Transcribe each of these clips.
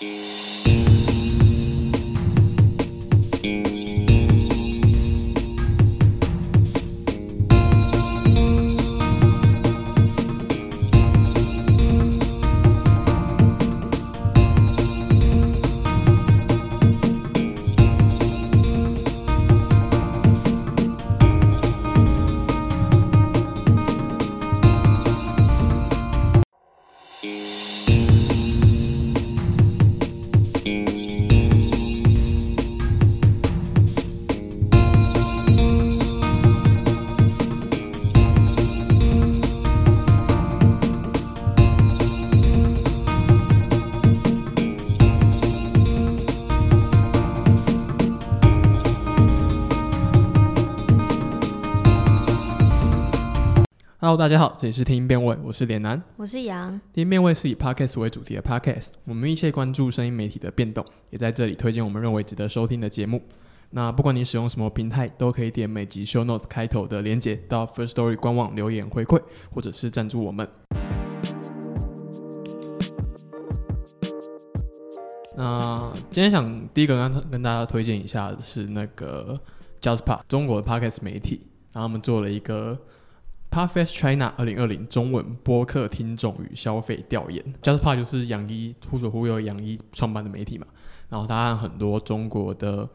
Música Hello，大家好，这里是听音辨位，我是脸男。我是杨，听音辨位是以 Podcast 为主题的 Podcast，我们密切关注声音媒体的变动，也在这里推荐我们认为值得收听的节目。那不管你使用什么平台，都可以点每集 Show Notes 开头的连接到 First Story 官网留言回馈，或者是赞助我们。那今天想第一个跟跟大家推荐一下的是那个 JustPod 中国的 Podcast 媒体，然后我们做了一个 p a r f e s t China 二零二零中文播客听众与消费调研。JustPod 就是杨一忽左忽右杨一创办的媒体嘛，然后他和很多中国的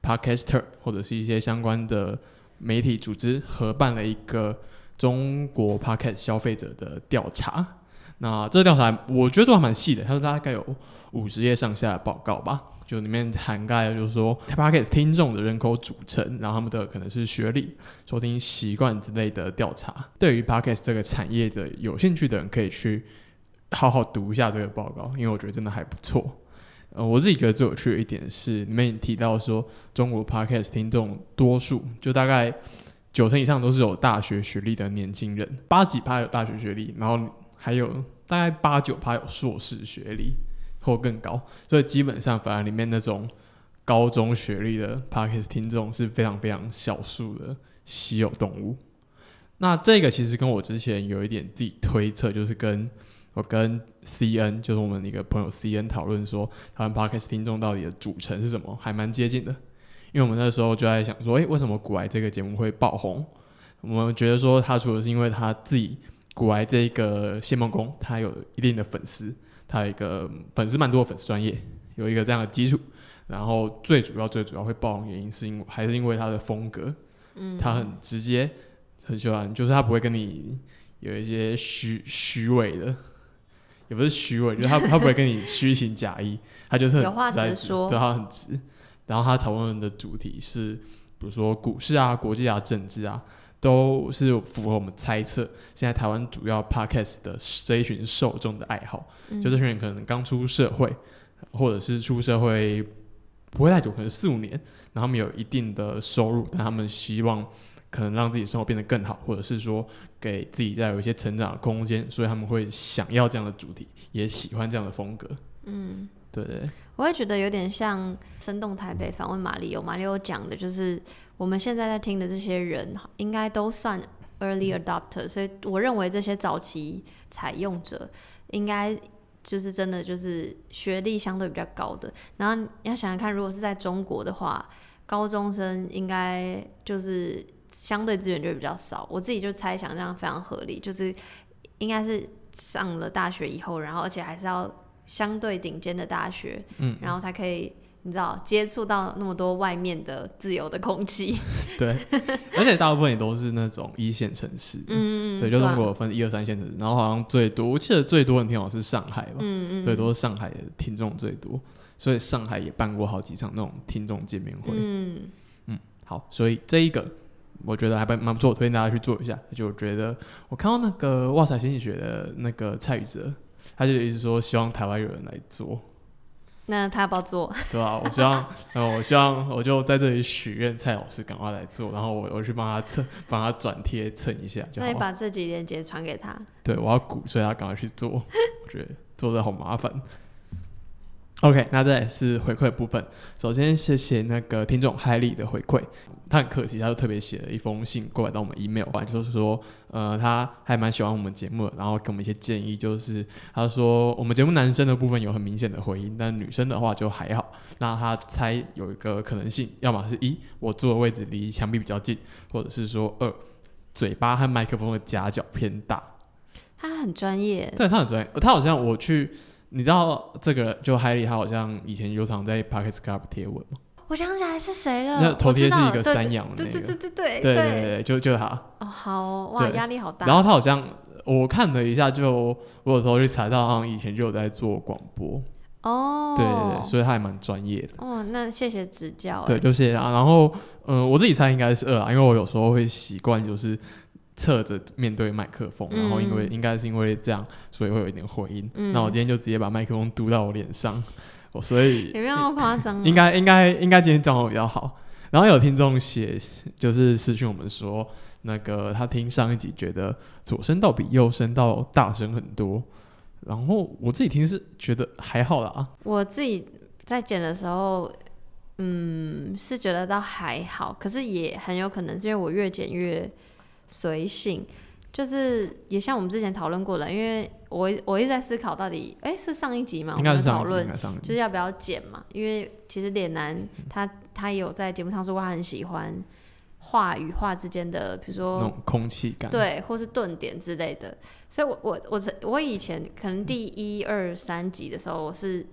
Podcaster 或者是一些相关的媒体组织合办了一个中国 Podcast 消费者的调查。那这个调查我觉得都还蛮细的，他说大概有五十页上下的报告吧，就里面涵盖就是说 Podcast 听众的人口组成，然后他们的可能是学历、收听习惯之类的调查。对于 Podcast 这个产业的有兴趣的人，可以去好好读一下这个报告，因为我觉得真的还不错。呃，我自己觉得最有趣的一点是，里面提到说中国 Podcast 听众多数就大概九成以上都是有大学学历的年轻人，八几趴有大学学历，然后还有大概八九趴有硕士学历或更高，所以基本上反而里面那种高中学历的 Podcast 听众是非常非常少数的稀有动物。那这个其实跟我之前有一点自己推测，就是跟我跟 C N 就是我们一个朋友 C N 讨论说，台湾 Podcast 听众到底的组成是什么，还蛮接近的。因为我们那时候就在想说，诶、为什么古埃这个节目会爆红？我们觉得说，他除了是因为他自己古埃这个谢梦工，他有一定的粉丝，他有一个粉丝蛮多的粉丝专业，有一个这样的基础。然后最主要最主要会爆红原因是因为还是因为他的风格，嗯，他很直接，很喜欢，就是他不会跟你有一些虚虚伪的，也不是虚伪，就是他 他不会跟你虚情假意，他就是很有话直说对他很直。然后他讨论的主题是，比如说股市啊、国际啊、政治啊，都是符合我们猜测现在台湾主要 podcast 的这一群受众的爱好，嗯。就这群人可能刚出社会，或者是出社会不会太久，可能四五年，然后他们有一定的收入，但他们希望可能让自己生活变得更好，或者是说给自己再有一些成长的空间，所以他们会想要这样的主题，也喜欢这样的风格。嗯，对。对对我会觉得有点像《生动台北》访问马里欧，马里欧讲的就是我们现在在听的这些人，应该都算 early adopter，所以我认为这些早期采用者应该就是真的就是学历相对比较高的。然后你要想想看，如果是在中国的话，高中生应该就是相对资源就会比较少。我自己就猜想这样非常合理，就是应该是上了大学以后，然后而且还是要相对顶尖的大学，嗯，然后才可以你知道接触到那么多外面的自由的空气。对，而且大部分也都是那种一线城市，嗯嗯，对，就啊中国分一二三线城市，然后好像最多，我记得最多的听好是上海吧，嗯嗯，对，都是上海的听众最多，所以上海也办过好几场那种听众见面会。嗯好，所以这一个我觉得还蛮蛮不错，推荐大家去做一下。就我觉得我看到那个哇塞心理学的那个蔡宇哲，他就一直说希望台湾有人来做，那他要不要做？对啊、我希望，呃，我希望我就在这里许愿蔡老师赶快来做，然后我我去帮他蹭，帮他转贴蹭一下就好。那你把这几链接传给他。对，我要鼓，所以他赶快去做。我觉得做的好麻烦。OK，那再来是回馈的部分。首先谢谢那个听众海里的回馈，他很客气，他就特别写了一封信过来到我们 email，就是说，呃，他还蛮喜欢我们节目的，然后给我们一些建议，就是他说我们节目男生的部分有很明显的回音，但女生的话就还好。那他猜有一个可能性，要么是一我坐的位置离墙壁比较近，或者是说二嘴巴和麦克风的夹角偏大。他很专业，对他很专业，他好像我去。你知道这个就海里，他好像以前有常在 Pockets Club 贴文吗？我想起来是谁了。那头贴是一个山羊。对对对对对对对，就就他。哦，好哇，压力好大。然后他好像我看了一下，就我有时候去查到，好像以前就有在做广播。哦。对对对，所以他还蛮专业的。哦，那谢谢指教。对，就谢谢他。然后，嗯，我自己猜应该是二啊，因为我有时候会习惯就是。侧着面对麦克风，然后因为应该是因为这样，所以会有一点回音。那我今天就直接把麦克风嘟到我脸上，我所以有没有那么夸张？应该应该应该今天状况比较好。然后有听众写就是私讯我们说，那个他听上一集觉得左声道比右声道大声很多，然后我自己听是觉得还好啦。我自己在剪的时候，嗯，是觉得倒还好，可是也很有可能是因为我越剪越。随性，就是也像我们之前讨论过的，因为我我一直在思考到底，哎，是上一集嘛？应该是讨论，就是要不要剪嘛？因为其实脸男他他有在节目上说过，他很喜欢话与话之间的，比如说那种空气感，对，或是顿点之类的。所以，我我我我以前可能第一二三集的时候，我是。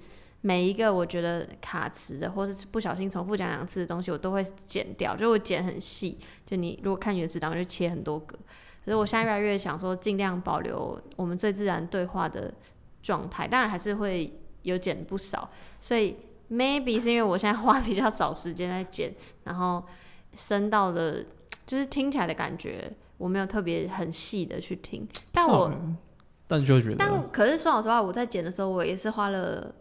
每一个我觉得卡词的，或是不小心重复讲两次的东西，我都会剪掉，就我剪很细。就你如果看原子档，就切很多格。可是我现在越来越想说，尽量保留我们最自然对话的状态，当然还是会有剪不少。所以 maybe 是因为我现在花比较少时间在剪，然后升到的，就是听起来的感觉，我没有特别很细的去听。但我但就觉得，但可是说老实话，我在剪的时候，我也是花了。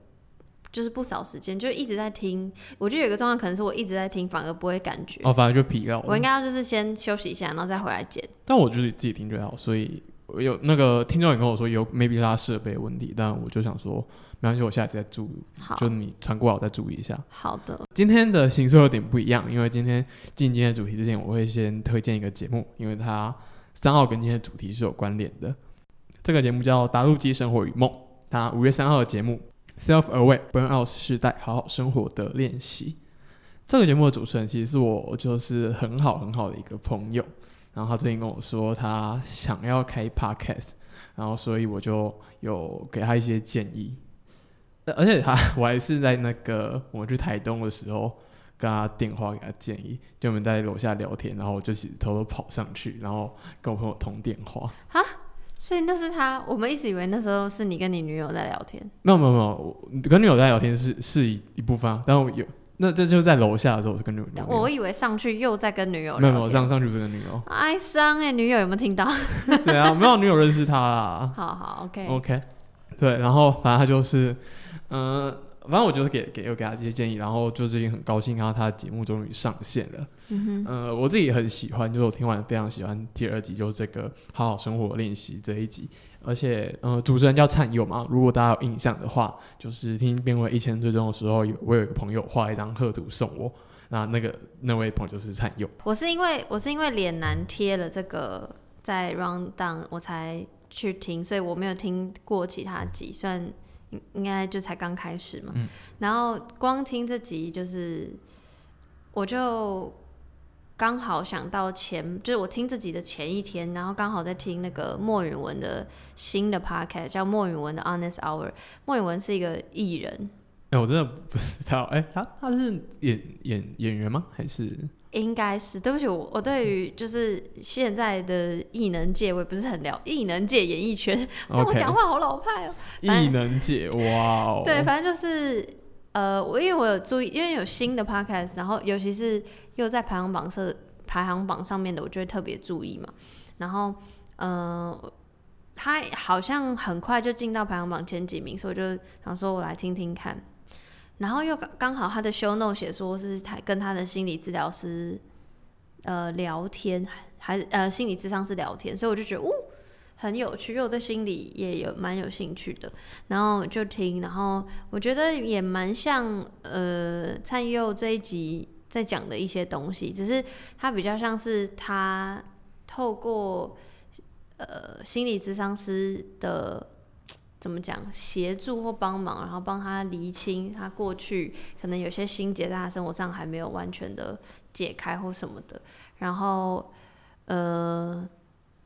就是不少时间，就一直在听。我觉得有个状况，可能是我一直在听，反而不会感觉。哦，反而就疲劳。我应该要就是先休息一下，然后再回来剪。但我就是自己听最好，所以有那个听众也跟我说有 maybe 他设备问题，但我就想说没关系，我下次再注意。好，就你传过来，我再注意一下。好的。今天的形式有点不一样，因为今天进今天的主题之前，我会先推荐一个节目，因为它三号跟今天的主题是有关联的。这个节目叫《达路基生活与梦》，它五月三号的节目。Self-aware burnout 时代，好好生活的练习。这个节目的主持人其实是我，就是很好很好的一个朋友。然后他最近跟我说，他想要开 podcast，然后所以我就有给他一些建议。而且他，我还是在那个我们去台东的时候，跟他电话给他建议，就我们在楼下聊天，然后我就偷偷跑上去，然后跟我朋友通电话。所以那是他，我们一直以为那时候是你跟你女友在聊天。没有没有没有，跟女友在聊天是是一一部分啊。但我有那这就是在楼下的时候，我是跟女友。我以为上去又在跟女友。没有没有，上上去不是跟女友。哀伤哎，女友有没有听到？对啊，没有女友认识他啊。好好，OK OK，对，然后反正他就是，嗯。反正我就是给给有给他这些建议，然后就最近很高兴看到他的节目终于上线了。嗯呃，我自己也很喜欢，就是我听完非常喜欢第二集，就是这个好好生活练习这一集。而且，呃，主持人叫灿佑嘛，如果大家有印象的话，就是听变为一千最终的时候，有我有一个朋友画一张贺图送我，那那个那位朋友就是灿佑。我是因为我是因为脸男贴了这个在 round down，我才去听，所以我没有听过其他集，虽然。应该就才刚开始嘛，然后光听这集就是，我就刚好想到前，就是我听自己的前一天，然后刚好在听那个莫允文的新的 podcast，叫莫允文的 Honest Hour。莫允文是一个艺人，哎，我真的不知道，哎，他他是演演演员吗？还是？应该是，对不起，我我对于就是现在的艺能界，我也不是很了。艺能界演艺圈，我讲话好老派哦。艺能界，哇哦。对，反正就是呃，我因为我有注意，因为有新的 podcast，然后尤其是又在排行榜上排行榜上面的，我就会特别注意嘛。然后嗯，他好像很快就进到排行榜前几名，所以我就想说我来听听看。然后又刚好，他的 show note 写说是他跟他的心理治疗师呃聊天，还是呃心理智商是聊天，所以我就觉得，哦，很有趣，因为我对心理也有蛮有兴趣的，然后就听，然后我觉得也蛮像呃蔡佑这一集在讲的一些东西，只是他比较像是他透过呃心理咨商师的怎么讲协助或帮忙，然后帮他厘清他过去可能有些心结在他生活上还没有完全的解开或什么的，然后呃。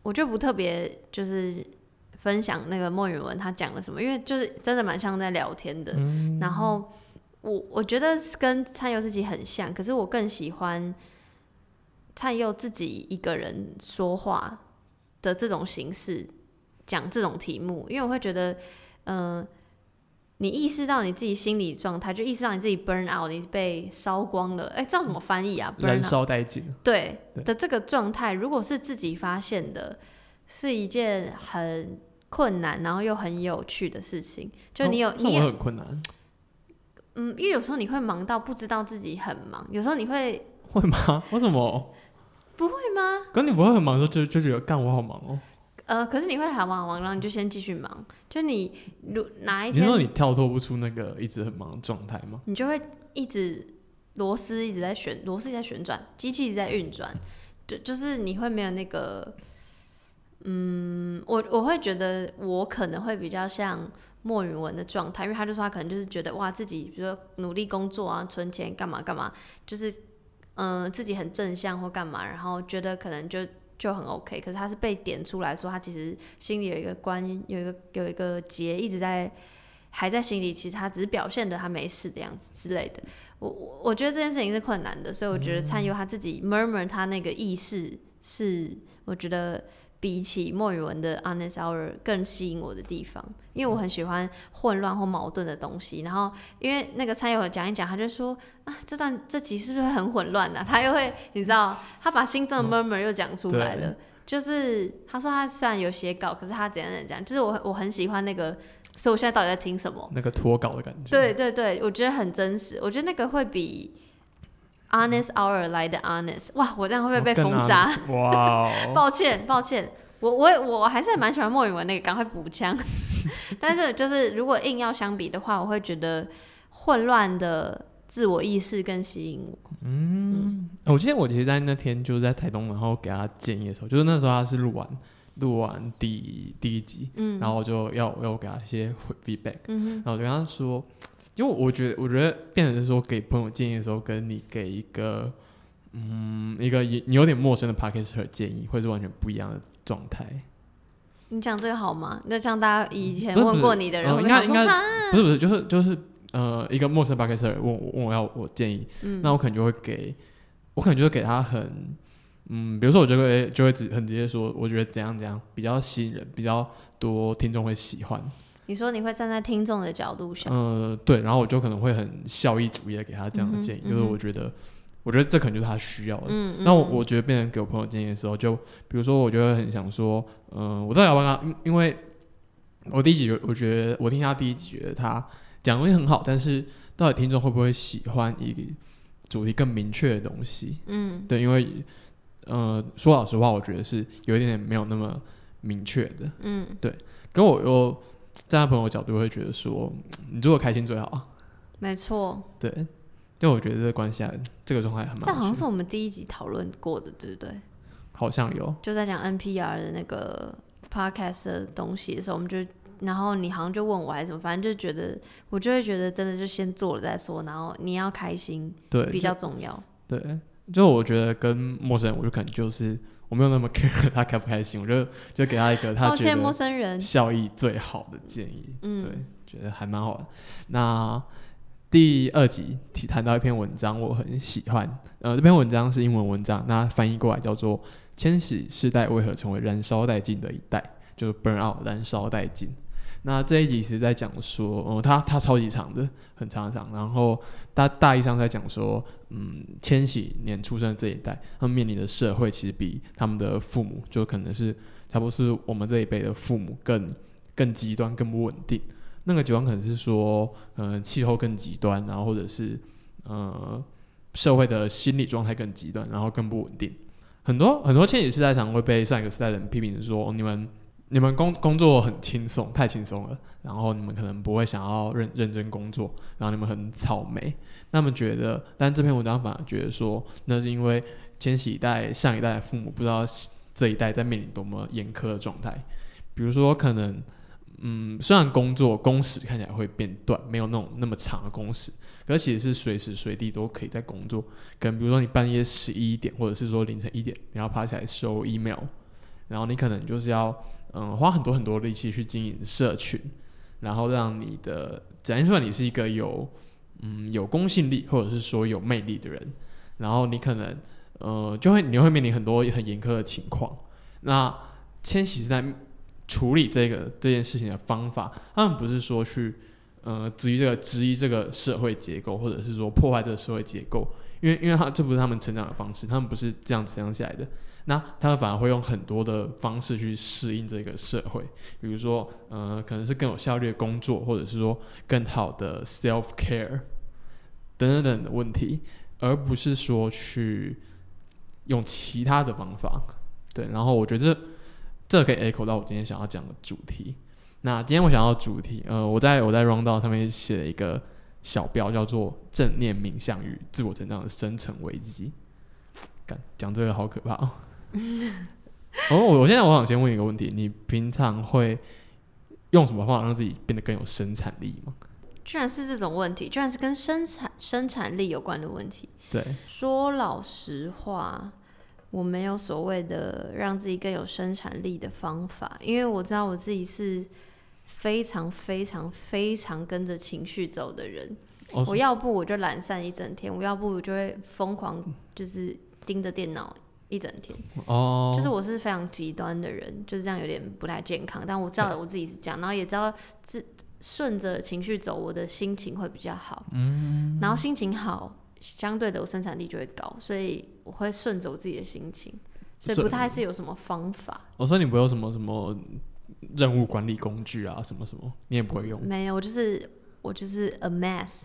我就不特别就是分享那个莫允文他讲了什么，因为就是真的蛮像在聊天的。然后我我觉得跟灿佑自己很像，可是我更喜欢灿佑自己一个人说话的这种形式讲这种题目，因为我会觉得，嗯。你意识到你自己心理状态，就意识到你自己 burn out，你被烧光了。哎，知道怎么翻译啊？燃烧殆尽。对的，这个状态，如果是自己发现的，是一件很困难，然后又很有趣的事情。就你有，你也很困难。嗯，因为有时候你会忙到不知道自己很忙，有时候你会会吗？为什么？不会吗？可你不会很忙的时候，就就觉得干我好忙哦。呃，可是你会很忙很忙，然后你就先继续忙。就你如哪一天，你说你跳脱不出那个一直很忙的状态吗？你就会一直螺丝一直在旋，螺丝在旋转，机器一直在运转，就就是你会没有那个，嗯，我我会觉得我可能会比较像莫云文的状态，因为他就说他可能就是觉得哇，自己比如说努力工作啊，存钱干嘛干嘛，就是嗯自己很正向或干嘛，然后觉得可能就。就很 OK，可是他是被点出来说，他其实心里有一个关，有一个有一个结一直在还在心里，其实他只是表现的他没事的样子之类的。我我我觉得这件事情是困难的，所以我觉得灿佑他自己 murmur 他那个意识是，我觉得。比起莫语文的 Honest Hour 更吸引我的地方，因为我很喜欢混乱或矛盾的东西。然后，因为那个参友讲一讲，他就说啊，这段这集是不是很混乱呢？他又会，你知道，他把心中的 murmur 又讲出来了。就是他说他虽然有写稿，可是他怎样怎样讲，就是我我很喜欢那个，所以我现在到底在听什么？那个脱稿的感觉。对对对，我觉得很真实。我觉得那个会比。Honest Hour 来的 Honest，哇，我这样会不会被封杀？哇，抱歉抱歉，我我我还是蛮喜欢莫允文那个，赶快补枪。但是就是如果硬要相比的话，我会觉得混乱的自我意识更吸引我。嗯，我记得我其实，在那天就是在台东，然后给他建议的时候，就是那时候他是录完录完第第一集，嗯，然后我就要要我给他一些 feedback，嗯，然后我就跟他说。因为我觉得，我觉得变成是说给朋友建议的时候，跟你给一个嗯一个你有点陌生的 p a r k e r 建议，会是完全不一样的状态。你讲这个好吗？那像大家以前问过你的人，应该应该不是不是，就是就是呃一个陌生 p a r k e r 问我问我要我建议，嗯那我可能就会给我可能就会给他很嗯，比如说我就会就会直很直接说，我觉得怎样怎样比较吸引人，比较多听众会喜欢。你说你会站在听众的角度想？呃，对，然后我就可能会很效益主义的给他这样的建议，就是我觉得，我觉得这可能就是他需要的。嗯那我我觉得变成给我朋友建议的时候，就比如说，我觉得很想说，嗯，我到底要帮他，因因为我第一集我觉得我听他第一集觉得他讲东西很好，但是到底听众会不会喜欢一个主题更明确的东西？嗯，对，因为呃，说老实话，我觉得是有一点点没有那么明确的。嗯，对，跟我又。站在朋友角度会觉得说，你如果开心最好。没错。对，就我觉得这个关系啊，这个状态很。这好像是我们第一集讨论过的，对不对？好像有。就在讲 NPR 的那个 podcast 的东西的时候，我们就，然后你好像就问我还是什么，反正就觉得，我就会觉得真的就先做了再说，然后你要开心，对，比较重要。对，就我觉得跟陌生人，我就可能就是。我没有那么 care 他开不开心，我就就给他一个他觉得效益最好的建议，嗯对，觉得还蛮好的。那第二集提谈到一篇文章，我很喜欢，呃，这篇文章是英文文章，那翻译过来叫做《千禧世代为何成为燃烧殆尽的一代》，就是 burn out 燃烧殆尽。那这一集是在讲说，哦，他他超级长的，很长很长。然后大大意上在讲说，嗯，千禧年出生的这一代，他们面临的社会其实比他们的父母，就可能是差不多是我们这一辈的父母更更极端、更不稳定。那个极端可能是说，嗯，气候更极端，然后或者是呃，社会的心理状态更极端，然后更不稳定。很多很多千禧世代常会被上一个时代的人批评说，你们。你们工工作很轻松，太轻松了，然后你们可能不会想要认认真工作，然后你们很草莓，那么觉得，但这篇文章反而觉得说，那是因为千禧一代、上一代的父母不知道这一代在面临多么严苛的状态，比如说可能，嗯，虽然工作工时看起来会变短，没有那种那么长的工时，可其实是随时随地都可以在工作，可能比如说你半夜十一点，或者是说凌晨一点，你要爬起来收 email，然后你可能就是要。嗯，花很多很多力气去经营社群，然后让你的展现出来你是一个有嗯有公信力或者是说有魅力的人，然后你可能呃就会你会面临很多很严苛的情况。那千禧是在处理这个这件事情的方法，他们不是说去呃质疑这个质疑这个社会结构，或者是说破坏这个社会结构，因为因为他这不是他们成长的方式，他们不是这样成长起来的。那他们反而会用很多的方式去适应这个社会，比如说，呃，可能是更有效率的工作，或者是说更好的 self care 等等等的问题，而不是说去用其他的方法。对，然后我觉得这这可以 echo 到我今天想要讲的主题。那今天我想要主题，呃，我在我在 round 上面写了一个小标，叫做正念冥想与自我成长的深层危机。讲讲这个好可怕哦。哦，我我现在我想先问一个问题：你平常会用什么方法让自己变得更有生产力吗？居然是这种问题，居然是跟生产生产力有关的问题。对，说老实话，我没有所谓的让自己更有生产力的方法，因为我知道我自己是非常非常非常跟着情绪走的人。我要不我就懒散一整天，我要不我就会疯狂就是盯着电脑。一整天哦，就是我是非常极端的人，就是这样有点不太健康。但我知道我自己是这样，然后也知道自顺着情绪走，我的心情会比较好。嗯，然后心情好，相对的我生产力就会高，所以我会顺着我自己的心情，所以不太是有什么方法。我说你不有什么什么任务管理工具啊，什么什么，你也不会用？没有，我就是。我就是 a mess，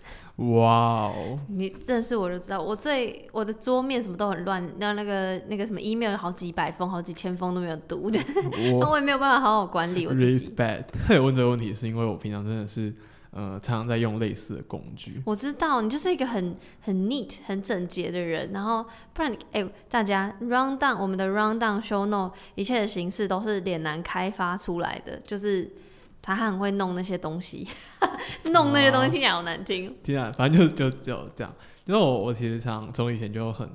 哇哦！你认识我就知道，我最我的桌面什么都很乱，那那个那个什么 email 有好几百封、好几千封都没有读的，那我也没有办法好好管理我自己。Respect，他有问这个问题，是因为我平常真的是呃常常在用类似的工具。我知道你就是一个很很 neat、很整洁的人，然后不然哎，大家 round down 我们的 round down show note 一切的形式都是脸男开发出来的，就是。他很会弄那些东西，弄那些东西听起来好难听。听起来反正就就就这样。就是我我其实常从以前就很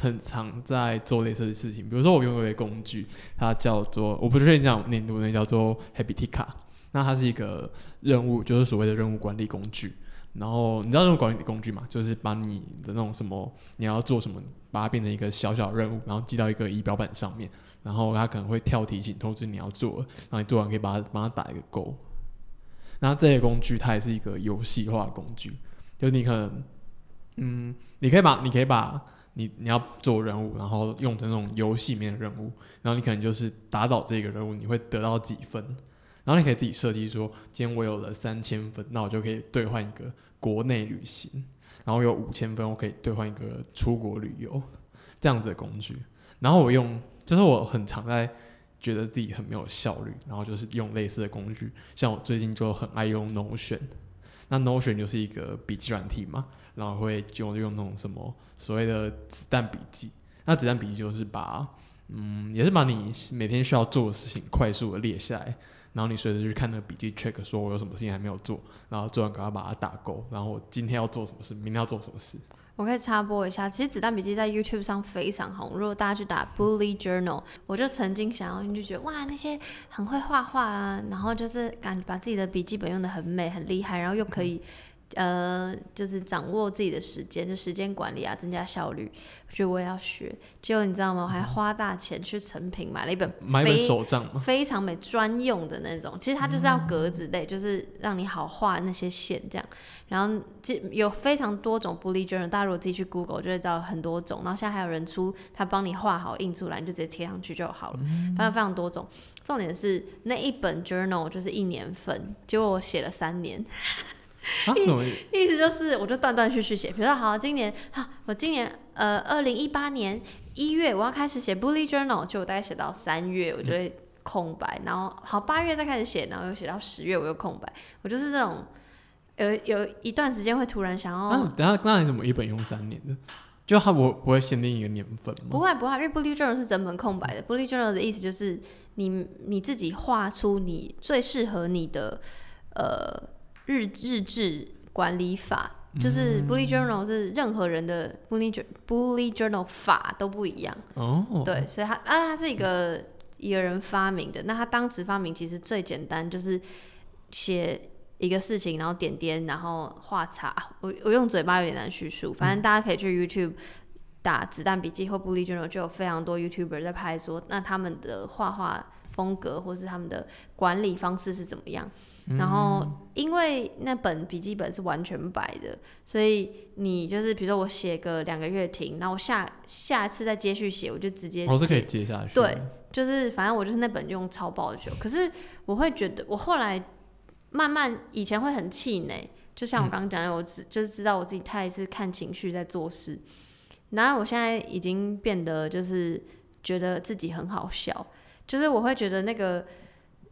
很常在做类似的事情，比如说我用有一个工具，它叫做我不确定这样念读那叫做 Habitica。那它是一个任务，就是所谓的任务管理工具。然后你知道任务管理工具嘛？就是把你的那种什么你要做什么，把它变成一个小小任务，然后记到一个仪表板上面。然后它可能会跳提醒通知你要做，然后你做完可以把它帮它打一个勾。那这些工具它也是一个游戏化的工具，就你可能，嗯，你可以把你可以把你你要做任务，然后用成那种游戏里面的任务，然后你可能就是打倒这个任务，你会得到几分，然后你可以自己设计说，今天我有了三千分，那我就可以兑换一个国内旅行，然后有五千分，我可以兑换一个出国旅游，这样子的工具，然后我用。就是我很常在觉得自己很没有效率，然后就是用类似的工具，像我最近就很爱用 Notion，那 Notion 就是一个笔记软体嘛，然后会就用那种什么所谓的子弹笔记，那子弹笔记就是把，嗯，也是把你每天需要做的事情快速的列下来，然后你随时去看那个笔记 check，说我有什么事情还没有做，然后做完赶快把它打勾，然后我今天要做什么事，明天要做什么事。我可以插播一下，其实子弹笔记在 YouTube 上非常红。如果大家去打 Bully Journal，我就曾经想要，你就觉得哇，那些很会画画啊，然后就是感觉把自己的笔记本用的很美、很厉害，然后又可以。呃，就是掌握自己的时间，就时间管理啊，增加效率。我觉得我也要学。结果你知道吗？我还花大钱去成品买了一本，买一本手账非常美专用的那种。其实它就是要格子类，就是让你好画那些线这样。然后就有非常多种 bullet journal，大家如果自己去 Google 就会知道很多种。然后现在还有人出，他帮你画好印出来，你就直接贴上去就好了。反正非常多种。重点是那一本 journal 就是一年份，结果我写了三年。意意思就是，我就断断续续写。比如说，好，今年，好，我今年，呃，二零一八年一月，我要开始写 bullet journal，就我大概写到三月，我就会空白，然后好八月再开始写，然后又写到十月我又空白，我就是这种有有一段时间会突然想要。那、等下，那你怎么一本用三年的？就他我不会限定一个年份吗？不会不会，因为 bullet journal 是整本空白的。bullet journal 的意思就是你你自己画出你最适合你的呃日日志管理法，就是 bullet journal 是任何人的 bullet jour- bullet journal 法都不一样。哦，对，所以它啊它是一个一个人发明的。那他当时发明其实最简单，就是写一个事情，然后点点，然后画叉。我我用嘴巴有点难叙述，反正大家可以去 YouTube 打“子弹笔记”或 “Bullet Journal”，就有非常多 YouTuber 在拍说，那他们的画画风格或是他们的管理方式是怎么样。然后，因为那本笔记本是完全白的，所以你就是比如说我写个两个月停，然后我下下一次再接续写，我就直接我是可以接接下去。对，就是反正我就是那本用超爆的久，可是我会觉得我后来慢慢以前会很气馁，就像我刚刚讲的，我只就是知道我自己太是看情绪在做事，然后我现在已经变得就是觉得自己很好笑，就是我会觉得那个。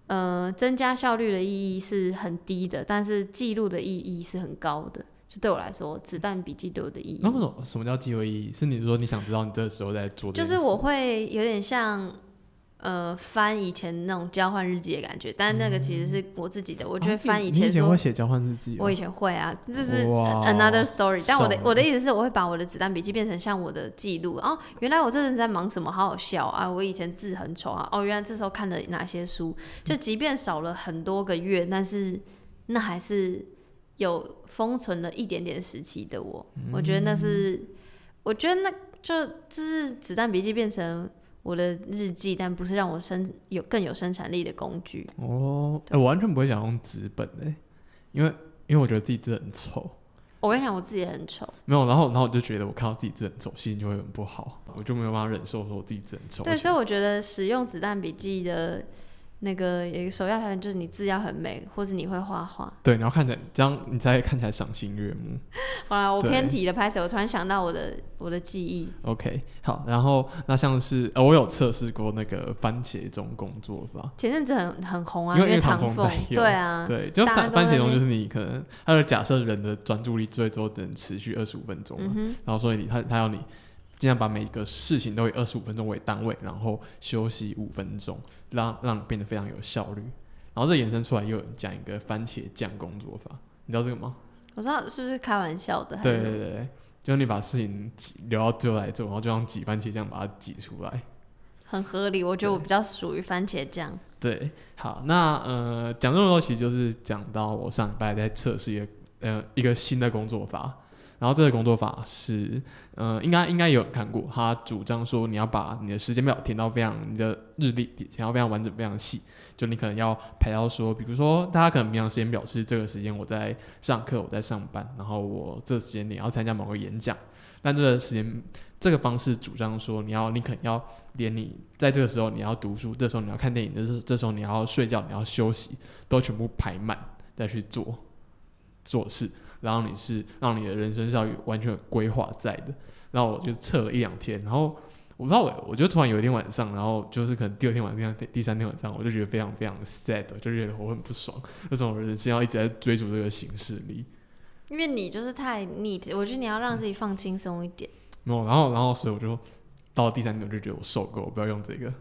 呃，增加效率的意义是很低的，但是记录的意义是很高的。就对我来说，子弹笔记对我的意义那，么什么叫记录意义？是你说你想知道你这时候在做？就是我会有点像呃翻以前那种交换日记的感觉，但那个其实是我自己的，我就会啊你你翻以前说以前会写交换日记哦、我以前会啊，这是 another story。但我的我的意思是，我会把我的子弹笔记变成像我的记录。哦，原来我这阵在忙什么，好好笑啊！我以前字很丑啊。哦，原来这时候看了哪些书，就即便少了很多个月，但是那还是有封存了一点点时期的我。我觉得那是，我觉得那就就是子弹笔记变成我的日记，但不是让我生有更有生产力的工具。哦、哎我完全不会想用纸本的、因为因为我觉得自己字很丑。我跟你讲，我自己也很丑。没有，然后然后我就觉得我看到自己字很丑，心情就会很不好，我就没有办法忍受说我自己字很丑。对，所以我觉得使用子弹笔记的那个有一个首要条件就是你字要很美，或是你会画画。对，然后看起来这样，你才看起来赏心悦目。好啦，我偏题了，拍摄。我突然想到我的我的记忆，OK，好，然后那像是呃，我有测试过那个番茄钟工作法，前阵子很很红啊，因为唐凤唐凤在，用对啊，对，就番番茄钟就是你可能它的假设人的专注力最多只能持续二十五分钟嘛，嗯，然后所以你他他要你尽量把每个事情都以二十五分钟为单位，然后休息五分钟，让让你变得非常有效率。然后这衍生出来又有人讲一个番茄酱工作法，你知道这个吗？我知道是不是开玩笑的，对对对对，就是你把事情挤留到最后来做，然后就用挤番茄酱把它挤出来。很合理。我觉得我比较属于番茄酱，对，好，那呃讲这么多，其实就是讲到我上礼拜在测试一个呃一个新的工作法，然后这个工作法是呃应该应该有人看过，他主张说你要把你的时间表填到非常你的日历填到非常完整、非常细，就你可能要排到说，比如说大家可能平常时间表是这个时间我在上课，我在上班，然后我这时间点要参加某个演讲，但这个时间这个方式主张说你要你可能要连你在这个时候你要读书，这时候你要看电影，这这时候你要睡觉，你要休息，都全部排满再去做做事，然后你是让你的人生是要有完全有规划在的。然后我就测了一两天，然后我不知道我我就突然有一天晚上，然后就是可能第二天晚上、第第三天晚上，我就觉得非常非常 sad，就觉得我很不爽，为什么人生要一直在追逐这个形式里？因为你就是太 neat，我觉得你要让自己放轻松一点。没有，然后然后所以我就到了第三天，我就觉得我受够，我不要用这个。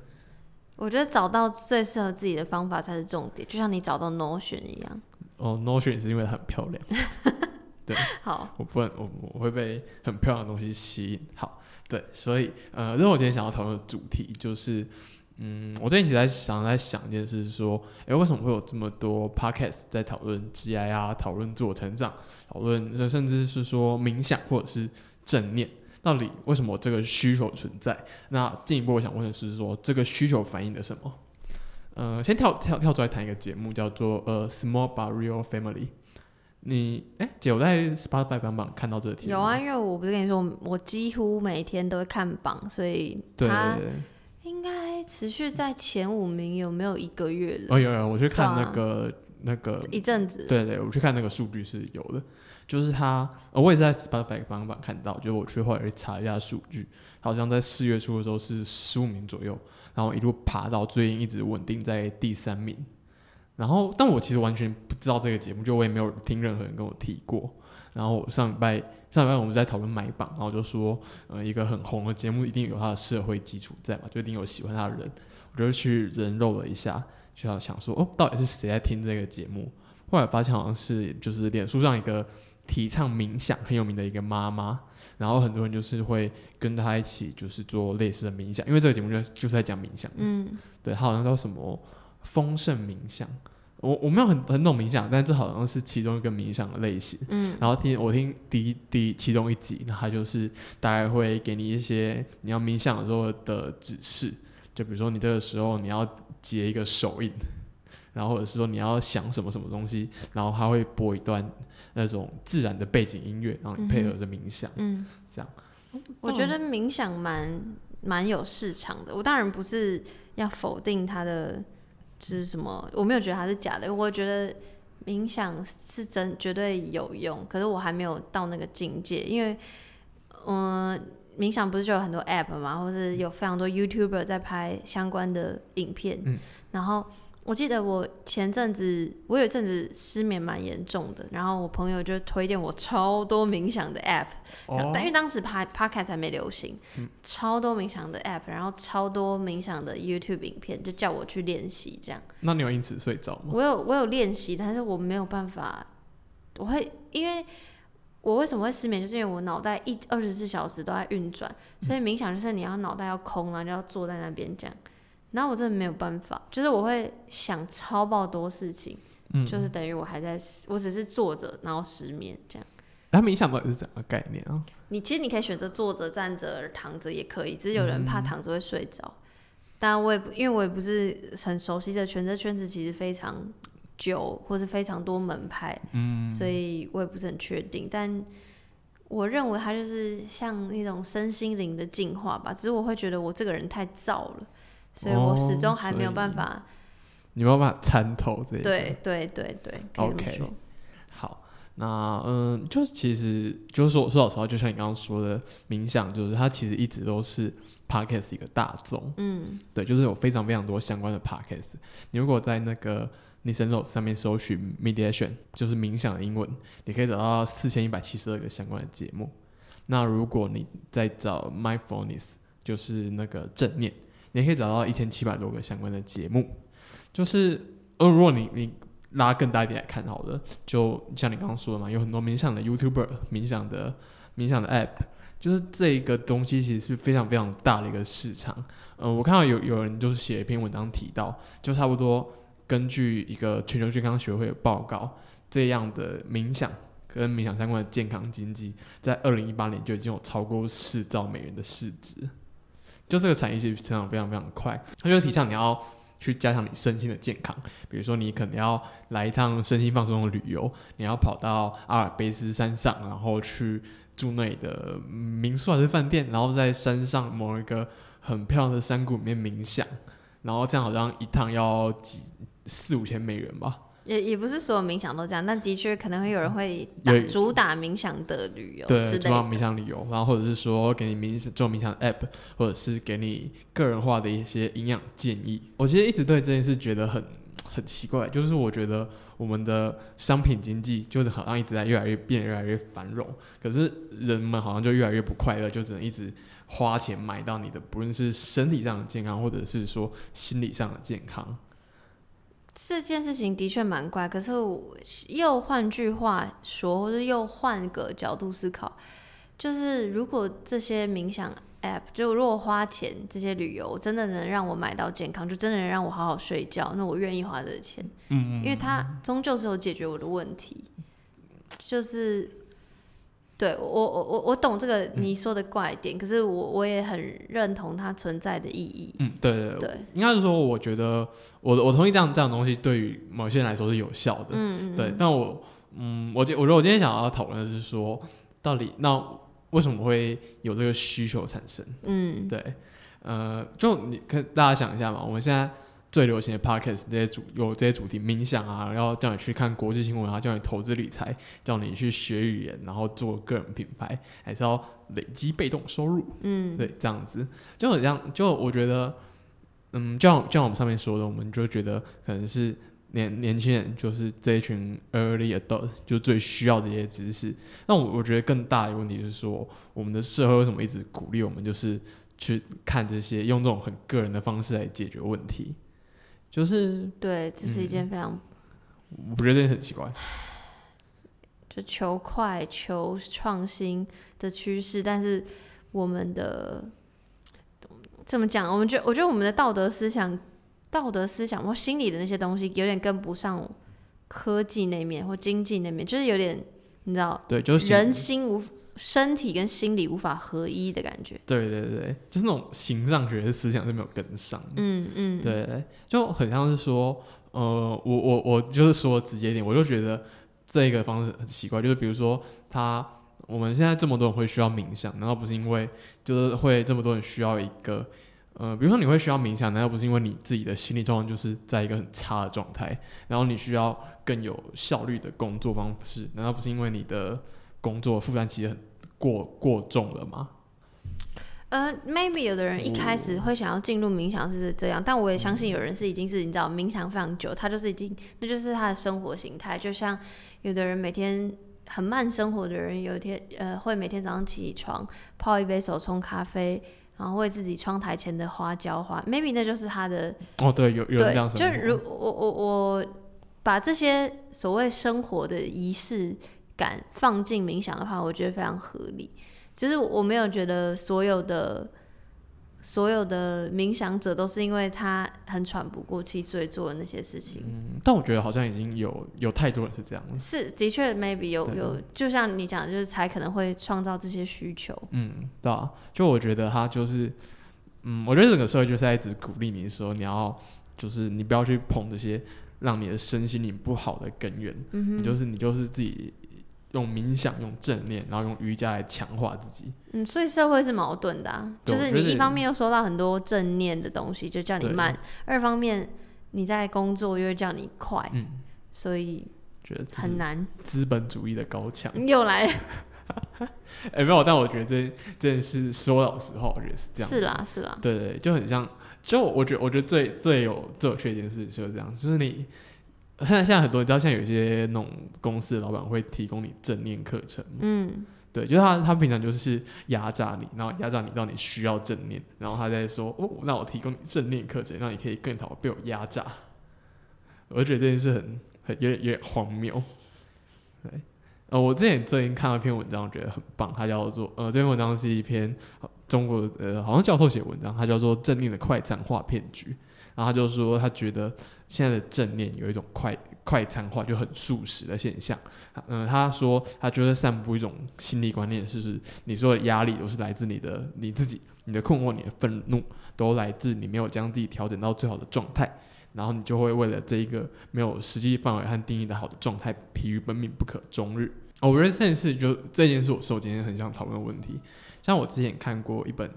我觉得找到最适合自己的方法才是重点，就像你找到 Notion 一样。哦，Notion 是因为它很漂亮，好，我不能我我会被很漂亮的东西吸引。好，对，所以呃，这是我今天想要讨论的主题，就是嗯，我最近其实在想在想一件事，是说，诶，为什么会有这么多 podcast 在讨论 GI 啊，讨论自我成长，讨论甚至是说冥想或者是正念，到底为什么这个需求存在？那进一步我想问的是说，这个需求反映了什么？呃，先跳跳跳出来谈一个节目，叫做呃 Small but Real Family。你哎、姐，我在 Spotify 榜榜看到这个题目有啊，，因为我不是跟你说，我我几乎每天都会看榜，所以对它应该持续在前五名，有没有一个月了？哦有有，我去看那个那个一阵子，对对，我去看那个数据是有的，就是它，呃我也是在 Spotify 榜榜看到，就是我去后来去查一下数据，好像在四月初的时候是十五名左右，然后一路爬到最近一直稳定在第三名。然后，但我其实完全不知道这个节目，就我也没有听任何人跟我提过。然后我上礼拜上礼拜我们在讨论买榜，然后就说，呃，一个很红的节目一定有它的社会基础在嘛，就一定有喜欢它的人。我就去人肉了一下，就要想说，哦，到底是谁在听这个节目？后来发现好像是就是脸书上一个提倡冥想很有名的一个妈妈，然后很多人就是会跟她一起就是做类似的冥想，因为这个节目就就是在讲冥想，嗯，对，她好像叫什么丰盛冥想。我我没有很很懂冥想，但这好像是其中一个冥想的类型。嗯，然后听我听第一第其中一集，那它就是大概会给你一些你要冥想的时候的指示，就比如说你这个时候你要结一个手印，然后或者是说你要想什么什么东西，然后它会播一段那种自然的背景音乐，然后你配合着冥想，嗯，这样。我觉得冥想蛮蛮有市场的。我当然不是要否定它的，就是什么，我没有觉得它是假的。我觉得冥想是真绝对有用，可是我还没有到那个境界，因为，嗯、冥想不是就有很多 app 嘛，或是有非常多 YouTuber 在拍相关的影片，嗯然后。我记得我前阵子，我有一阵子失眠蛮严重的，然后我朋友就推荐我超多冥想的 app，但因为当时 p podcast 还没流行，超多冥想的 app，然后超多冥想的 YouTube 影片，就叫我去练习这样。那你有因此睡着吗？我有我有练习，但是我没有办法，我会因为我为什么会失眠，就是因为我脑袋一二十四小时都在运转，所以冥想就是你要脑袋要空啊，就要坐在那边这样。然后我真的没有办法，就是我会想超爆多事情，嗯，就是等于我还在，我只是坐着然后失眠这样。他冥想到底是怎么概念啊？你其实你可以选择坐着、站着、躺着也可以，只是有人怕躺着会睡着。当然我也不，因为我也不是很熟悉这圈，这圈子其实非常久，或是非常多门派，嗯，所以我也不是很确定。但我认为它就是像一种身心灵的进化吧，只是我会觉得我这个人太燥了，所以我始终还没有办法。你没有办法参透这一对对对对，OK。好，那嗯，就是其实就是说说老实话，就像你刚刚说的，冥想就是它其实一直都是 podcast 一个大众，嗯对，就是有非常非常多相关的 podcast。你如果在那个 Listen Notes 上面搜寻 meditation，就是冥想的英文，你可以找到四千一百七十二个相关的节目。那如果你在找 mindfulness，就是那个正念，你可以找到一千七百多个相关的节目。就是，呃，如果你你拉更大一点来看好了，就像你刚刚说的嘛，有很多冥想的 YouTuber、冥想的冥想的 App，就是这一个东西其实是非常非常大的一个市场。呃，我看到有有人就是写一篇文章提到，就差不多根据一个全球健康学会的报告，这样的冥想跟冥想相关的健康经济，在二零一八年就已经有超过四兆美元的市值。就这个产业其实成长非常非常快，它就提倡你要去加强你身心的健康，比如说你可能要来一趟身心放松的旅游，你要跑到阿尔卑斯山上，然后去住那里的民宿还是饭店，然后在山上某一个很漂亮的山谷里面冥想，然后这样好像一趟要几四五千美元吧。也也不是所有冥想都这样，但的确可能会有人会打主打冥想的旅游对，主打冥。想旅游，然后或者是说给你冥这种冥想 app，或者是给你个人化的一些营养建议。我其实一直对这件事觉得很很奇怪，就是我觉得我们的商品经济就是好像一直在越来越变，越来越繁荣，可是人们好像就越来越不快乐，就只能一直花钱买到你的，不论是身体上的健康，或者是说心理上的健康。这件事情的确蛮怪，可是我又换句话说，或者又换个角度思考，就是如果这些冥想 app，就如果花钱这些旅游真的能让我买到健康，就真的能让我好好睡觉，那我愿意花这个钱，嗯因为它终究是有解决我的问题，就是。对我我我我懂这个你说的怪点，可是我我也很认同它存在的意义。嗯，对对对，对，应该是说，我觉得我我同意这样这样东西对于某些人来说是有效的。嗯嗯，对，但我嗯，我今我觉得我今天想要讨论的是说，到底那为什么会有这个需求产生？嗯，对，呃，就你可大家想一下嘛，我们现在最流行的 podcast 这些主有这些主题冥想啊，然后叫你去看国际新闻啊，叫你投资理财，叫你去学语言，然后做个人品牌，还是要累积被动收入，嗯，对，这样子就很像，就我觉得，嗯，就像就像我们上面说的，我们就觉得可能是年年轻人就是这一群 early adult 就最需要这些知识。那我我觉得更大的问题就是说，我们的社会为什么一直鼓励我们就是去看这些，用这种很个人的方式来解决问题？就是对，这是一件非常我觉得这件很奇怪。就求快、求创新的趋势，但是我们的怎么讲？我们觉我觉得我们的道德思想、道德思想或心理的那些东西，有点跟不上科技那面或经济那面，就是有点你知道，对，就是人心无身体跟心理无法合一的感觉。对对对，就是那种形上学的思想是没有跟上。嗯嗯，对，就很像是说，呃，我我我就是说直接点，我就觉得这个方式很奇怪，就是比如说他我们现在这么多人会需要冥想，难道不是因为就是会这么多人需要一个，呃，比如说你会需要冥想，难道不是因为你自己的心理状况就是在一个很差的状态，然后你需要更有效率的工作方式，难道不是因为你的工作负担其实很过过重了吗？呃，maybe 有的人一开始会想要进入冥想是这样，但我也相信有人是已经是你知道冥想非常久，他就是已经那就是他的生活形态。就像有的人每天很慢生活的人，有一天呃会每天早上起床泡一杯手冲咖啡，然后为自己窗台前的花浇花，maybe 那就是他的哦，对，有有人这样就如我我我把这些所谓生活的仪式感放进冥想的话，我觉得非常合理。就是我没有觉得所有的所有的冥想者都是因为他很喘不过气，所以做的那些事情。嗯，但我觉得好像已经有有太多人是这样。是，的确，maybe 有有，就像你讲的，就是才可能会创造这些需求。嗯，对啊，就我觉得他就是，嗯，我觉得整个社会就是在一直鼓励你说，你要就是你不要去捧这些让你的身心灵不好的根源，嗯，你就是你就是自己用冥想、用正念，然后用瑜伽来强化自己。嗯，所以社会是矛盾的、啊，就是你一方面又收到很多正念的东西，就叫你慢；二方面你在工作又会叫你快，嗯，所以觉得很难。资本主义的高墙。又来，哎、没有，但我觉得这这件事说老实话，我觉得是这样。是啦是啦，对对，就很像，就我觉得，我觉得最最有最有趣的一件事就是这样，就是你现在现在很多，你知道，现在有一些那种公司的老板会提供你正念课程，嗯，对，就是他他平常就是压榨你，然后压榨你到你需要正念，然后他再说，哦，那我提供你正念课程，让你可以更好地被我压榨，我就觉得这件事很很有点有点荒谬，对。呃，我之前最近看到一篇文章，我觉得很棒，它叫做呃，这篇文章是一篇呃中国呃好像教授写的文章，它叫做《正念的快餐化骗局》，然后他就说他觉得现在的正念有一种快快餐化，就很速食的现象。嗯、他说他觉得散布一种心理观念，就是你所有的压力都是来自你的你自己，你的困惑、你的愤怒，都来自你没有将自己调整到最好的状态。然后你就会为了这一个没有实际范围和定义的好的状态，疲于奔命不可终日。哦我觉得这件事就这件事，我是我今天很想讨论的问题。像我之前看过一本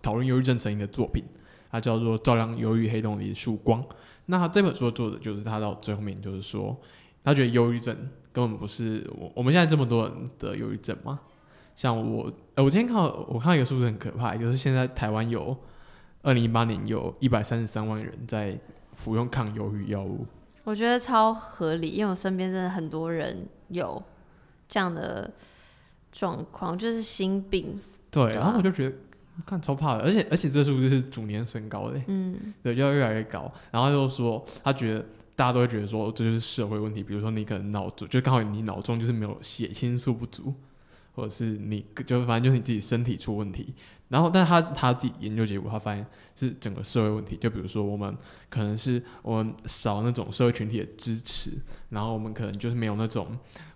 讨论忧郁症成因的作品，它叫做《照亮忧郁黑洞里的曙光》。那他这本书的作者就是他到最后面就是说，他觉得忧郁症根本不是我我们现在这么多人得忧郁症吗。像我，呃，我今天看到我看到一个数字很可怕，就是现在台湾有二零一八年有一百三十三万人在服用抗忧郁药物。我觉得超合理，因为我身边真的很多人有这样的状况，就是心病。对，然后我就觉得看超怕的，而且而且这数字是逐年升高的，嗯对，就要越来越高。然后他就说，他觉得大家都会觉得说这就是社会问题，比如说你可能脑中就刚好你脑中就是没有血清素不足，或者是你就反正就是你自己身体出问题。然后，但是他他自己研究结果，他发现是整个社会问题。就比如说，我们可能是我们少那种社会群体的支持，然后我们可能就是没有那种，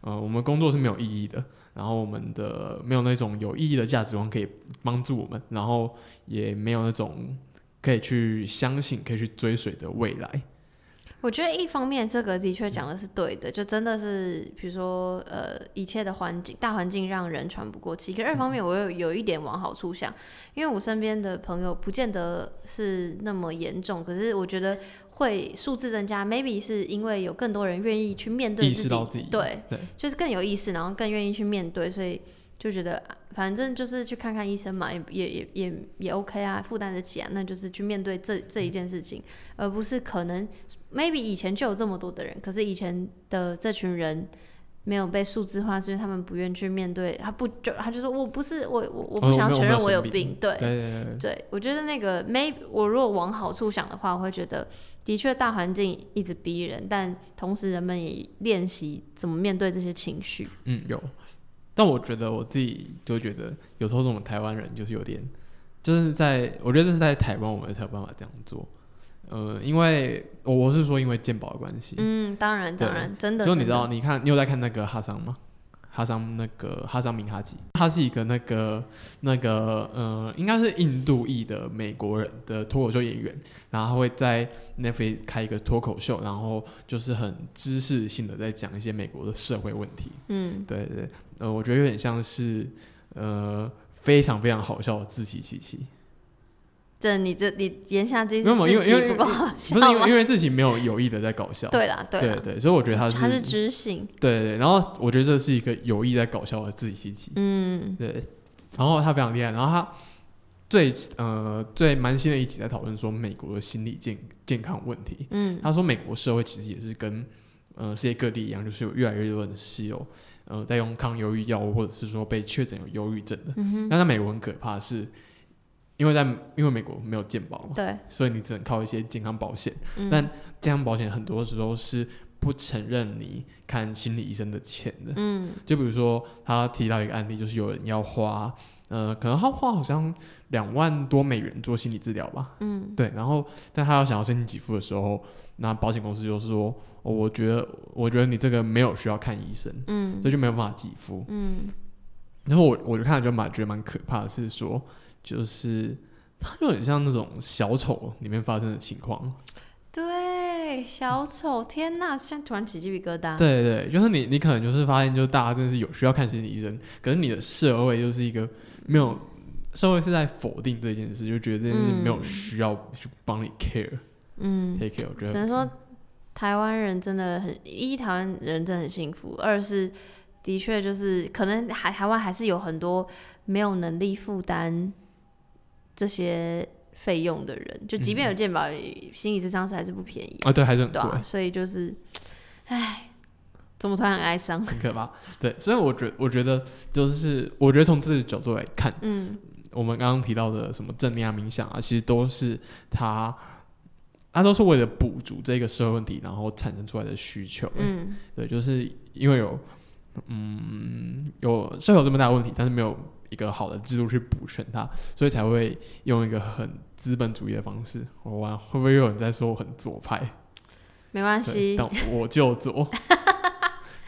呃，我们工作是没有意义的，然后我们的没有那种有意义的价值观可以帮助我们，然后也没有那种可以去相信、可以去追随的未来。我觉得一方面这个的确讲的是对的，就真的是比如说呃一切的环境大环境让人喘不过气。可二方面我有有一点往好处想，因为我身边的朋友不见得是那么严重，可是我觉得会数字增加，maybe 是因为有更多人愿意去面对自己，对，对就是更有意识，然后更愿意去面对，所以就觉得啊反正就是去看看医生嘛，也也也也也 OK 啊，负担得起啊，那就是去面对这这一件事情，而不是可能 maybe 以前就有这么多的人，可是以前的这群人。没有被数字化，是因为他们不愿去面对，他不就他就说我不是我我我哦不想承认我有病对对对，我觉得那个 maybe 我如果往好处想的话，我会觉得的确大环境一直逼人，但同时人们也练习怎么面对这些情绪。嗯，有。但我觉得我自己就觉得，有时候我们台湾人就是有点，就是在我觉得这是在台湾我们才有办法这样做。呃，因为我我是说因为鉴宝的关系，嗯，当然当然，真的。就你知道，你看你有在看那个哈桑吗？哈桑那个哈桑明哈吉，他是一个那个那个呃，应该是印度裔的美国人的脱口秀演员，然后他会在 Netflix 开一个脱口秀，然后就是很知识性的在讲一些美国的社会问题。嗯，对对，呃，我觉得有点像是呃非常非常好笑的自欺欺欺，这你这你言下之意是自因为因为己不够好不笑吗？是因为因为自己没有有意的在搞笑。对啦对啦，对对，所以我觉得他是他是知性，对对，然后我觉得这是一个有意在搞笑的自己欺欺，嗯。对，然后他非常厉害，然后他最呃最蛮新的一集在讨论说美国的心理健健康问题，嗯。他说美国社会其实也是跟呃世界各地一样，就是有越来越多人是有呃在用抗忧郁药物，或者是说被确诊有忧郁症的，嗯哼，但在美国很可怕的是。因为在因为美国没有健保嘛，对，所以你只能靠一些健康保险。嗯但健康保险很多时候是不承认你看心理医生的钱的。嗯就比如说，他提到一个案例，就是有人要花，呃，可能他花好像两万多美元做心理治疗吧，嗯对，然后但他要想要申请给付的时候，那保险公司就是说，哦，我觉得，我觉得你这个没有需要看医生，嗯这就没有办法给付。嗯然后我我就看了就蛮觉得蛮可怕的，是说，就是它就很像那种小丑里面发生的情况，对，小丑，天哪，现在突然起鸡皮疙瘩。对对，就是你，你可能就是发现，就是大家真的是有需要看心理医生，可是你的社会就是一个没有，社会是在否定这件事，就觉得这件事没有嗯需要去帮你 care、嗯，take care。我觉得只能说台湾人真的很一，台湾人真的很幸福；二是的确就是可能还台湾还是有很多没有能力负担这些费用的人，就即便有健保，心理咨商师还是不便宜，啊，对，还是很贵，对啊，所以就是，唉，怎么突然很哀伤？很可怕。对，所以我觉我觉得就是，我觉得从这个角度来看，嗯我们刚刚提到的什么正念啊、冥想啊，其实都是他，它都是为了补足这个社会问题，然后产生出来的需求。嗯对，就是因为有，嗯，有社会有这么大的问题，但是没有一个好的制度去补全它，所以才会用一个很资本主义的方式。我玩会不会又有人在说我很左派？没关，系，但我就左。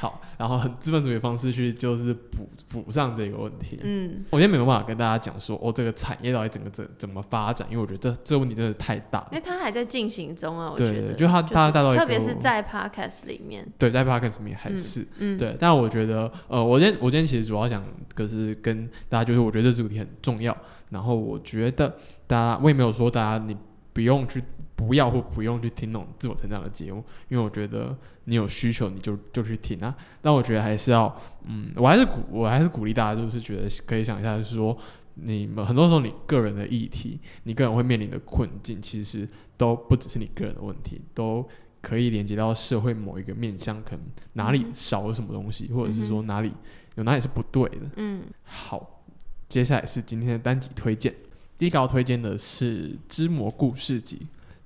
好，然后很资本主义的方式去就是补补上这个问题。嗯我今天没有办法跟大家讲说，哦，这个产业到底整个怎怎么发展，因为我觉得这这问题真的太大了因为它还在进行中啊，我觉得，对就它它大到特别是在 podcast 里面，对，在 podcast 里面还嗯是。嗯，对，但我觉得，呃，我今天我今天其实主要想，可是跟大家就是，我觉得这主题很重要。然后我觉得大家，我也没有说大家你不用去，不要或不用去听那种自我成长的节目，因为我觉得你有需求你就就去听啊。但我觉得还是要，嗯，我还是鼓我还是鼓励大家，就是觉得可以想一下，就是说你们很多时候你个人的议题，你个人会面临的困境，其实都不只是你个人的问题，都可以连接到社会某一个面向，可能哪里少了什么东西，或者是说哪里有哪里是不对的。嗯好，接下来是今天的单集推荐。第一个推荐的是《知魔故事集》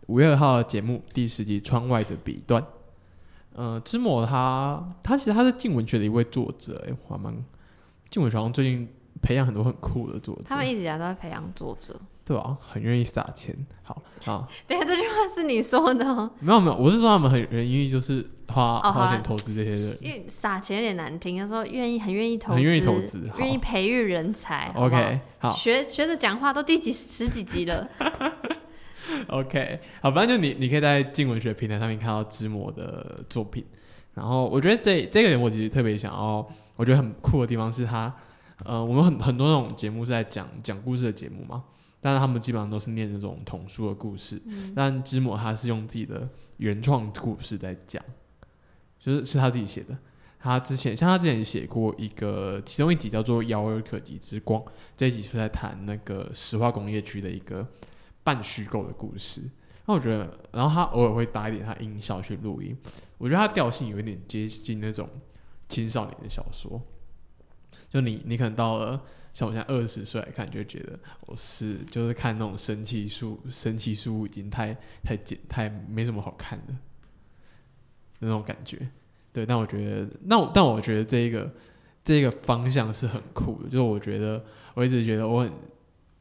五月二号的节目第十集《窗外的彼端》。呃，知魔他他其实他是静文学的一位作者，哎，我还蛮静文学最近培养很多很酷的作者，他们一直以来都在培养作者。对吧、很愿意撒钱。好 啊，等下这句话是你说的哦，没有没有，我是说他们很愿意就是花、花钱投资这些人。因为撒钱有点难听，他说愿意很愿意投资，很愿意投资愿意培育人才。好好 OK，好学学着讲话都第几十几集了，OK，好，反正就你你可以在静文学平台上面看到知魔的作品。然后我觉得这这个人我其实特别想要，我觉得很酷的地方是他，呃，我们很很多那种节目是在讲讲故事的节目嘛，但是他们基本上都是念那种童书的故事。嗯但芝摩他是用自己的原创故事在讲，就是是他自己写的。他之前像他之前写过一个，其中一集叫做《遥而可及之光》，这一集是在谈那个石化工业区的一个半虚构的故事。那我觉得，然后他偶尔会搭一点他音效去录音，我觉得他调性有一点接近那种青少年的小说。就你，你可能到了像我现在二十岁来看，就会觉得我是就是看那种神奇书，神奇书已经太太简太没什么好看的那种感觉。对，但我觉得，那我但我觉得这一个这个方向是很酷的，就是我觉得我一直觉得我很，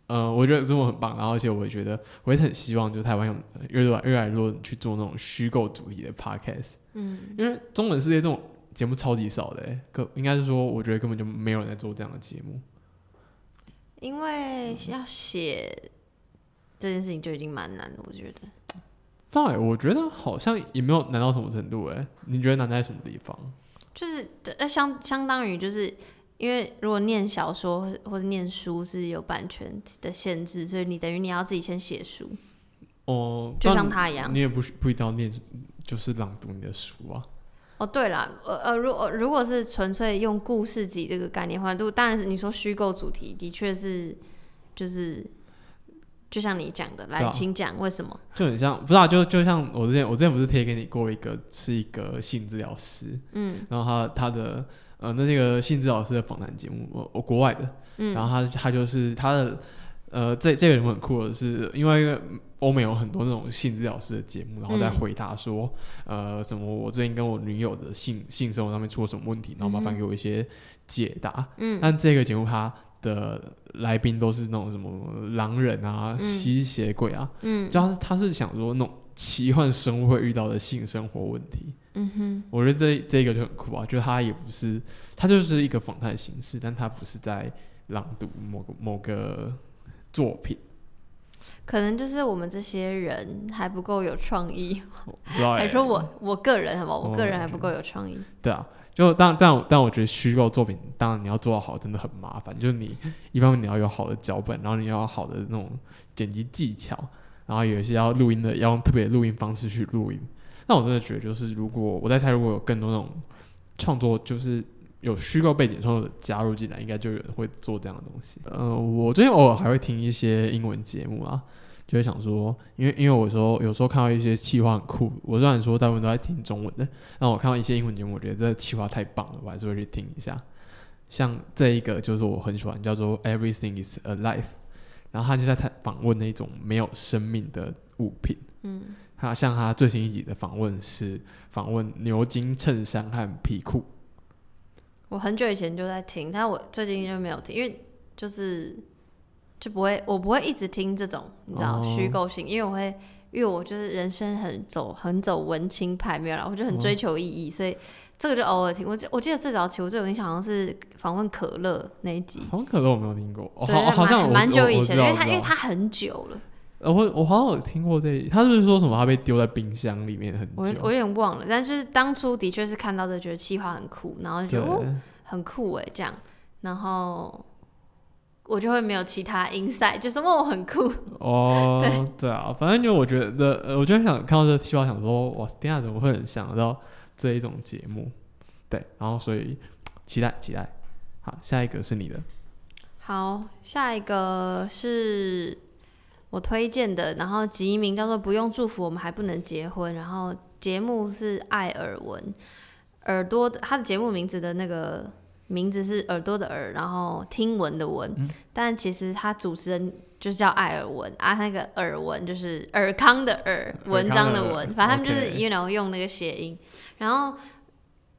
呃，我觉得中文很棒，然后而且我也觉得我也很希望就台湾有越来越来越多人去做那种虚构主题的 podcast，嗯，因为中文世界这种节目超级少的、欸，可应该是说我觉得根本就没有人在做这样的节目。因为要写这件事情就已经蛮难的，我觉得。范伟，我觉得好像也没有难到什么程度、欸，哎，你觉得难在什么地方？就是呃相相当于就是因为如果念小说或或者念书是有版权的限制，所以你等于你要自己先写书，哦，就像他一样你。也不不一定要念，就是朗读你的书啊。哦，对了，呃呃，如果如果是纯粹用故事集这个概念的话，都当然是你说虚构主题，的确是就是就像你讲的，来，对啊。请讲为什么？就很像，不知道、就就像我之前，我之前不是贴给你过一个，是一个性治疗师，嗯。然后他他的呃，那这个性治疗师的访谈节目，我我国外的，嗯。然嗯后他他就是他的呃，这这个人很酷的是，因为欧美有很多那种性治疗师的节目，然后再嗯回答说，呃，什么我最近跟我女友的性性生活上面出了什么问题，然后麻烦给我一些解答。嗯但这个节目它的来宾都是那种什么狼人啊、嗯吸血鬼啊，嗯就他是他是想说那种奇幻生物会遇到的性生活问题。嗯哼，我觉得这这个就很酷啊，就他也不是，他就是一个访谈形式，但他不是在朗读某个某个作品，可能就是我们这些人还不够有创意。还说我我个人好不好？我哦个人还不够有创意。对啊，就但但但我觉得虚构作品，当然你要做到好，真的很麻烦。就是你一方面你要有好的脚本，然后你要有好的那种剪辑技巧，然后有一些要录音的，要用特别的录音方式去录音。那我真的觉得，就是如果我在猜，如果有更多那种创作，就是有虚构背景创作者加入进来，应该就有人会做这样的东西。呃，我最近偶尔还会听一些英文节目啊，就会想说，因为因为我说有时候看到一些企划很酷，我虽然说大部分都在听中文的，但我看到一些英文节目，我觉得这企划太棒了，我还是会去听一下。像这一个就是我很喜欢，叫做 Everything is Alive，然后他就在他访问那种没有生命的物品。嗯他像他最新一集的访问是访问牛津衬衫和皮裤，我很久以前就在听，但我最近就没有听，因为就是就不会，我不会一直听这种你知道哦。虚构性，因为我会，因为我就是人生很走很走文青派没有啦，我就很哦。追求意义，所以这个就偶尔听。我记我记得最早期我最有印象好像是访问可乐那一集，访问可乐我没有听过，哦、对，好好像蛮蛮久以前的，因为我知道我知道它因为他很久了，呃我我好像有听过这一，他是不是说什么他被丢在冰箱里面很久？我我有点忘了，但就是当初的确是看到这，觉得企划很酷，然后就觉得哦很酷哎这样，然后我就会没有其他 insight，就说哦很酷，哦，对对啊，反正就我觉得，呃，我就想看到这个计划，想说，哇，天下怎么会很想到这一种节目？对，然后所以期待期待。好，下一个是你的，好，下一个是我推荐的，然后集名叫做“不用祝福，我们还不能结婚”，然后节目是艾尔文，耳朵的，它的节目名字的那个名字是耳朵的耳，然后听闻的闻，嗯但其实他主持人就是叫艾尔文啊，那个耳闻就是尔康的尔，文章的尔文，反正他们就是 you know 用那个谐音，然后。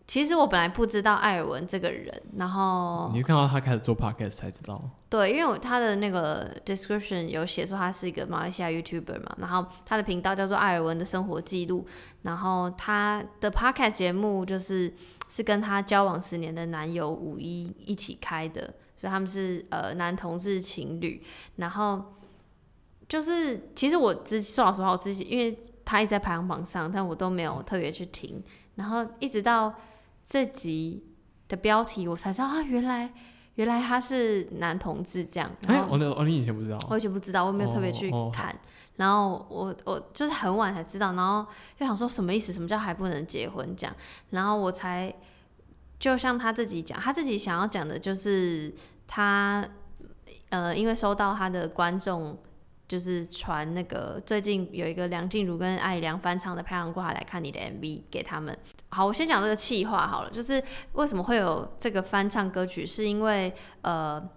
其实我本来不知道艾尔文这个人，然后你是看到他开始做 podcast 才知道，对，因为我他的那个 description 有写说他是一个马来西亚 YouTuber 嘛，然后他的频道叫做艾尔文的生活记录，然后他的 podcast 节目就是是跟他交往十年的男友五一一起开的，所以他们是呃男同志情侣，然后就是其实我之说老实话，我自己因为他一直在排行榜上，但我都没有特别去听，然后一直到这集的标题我才知道啊，原来原来他是男同志这样。哎、我那我，你以前不知道？我以前不知道，我没有特别去哦哦看。然后我我就是很晚才知道，然后就想说什么意思？什么叫还不能结婚这样？然后我才就像他自己讲，他自己想要讲的就是他呃，因为收到他的观众就是传那个最近有一个梁静茹跟艾良翻唱的《漂洋过海来看你》的 MV 给他们。好，我先讲这个气话好了，就是为什么会有这个翻唱歌曲，是因为呃。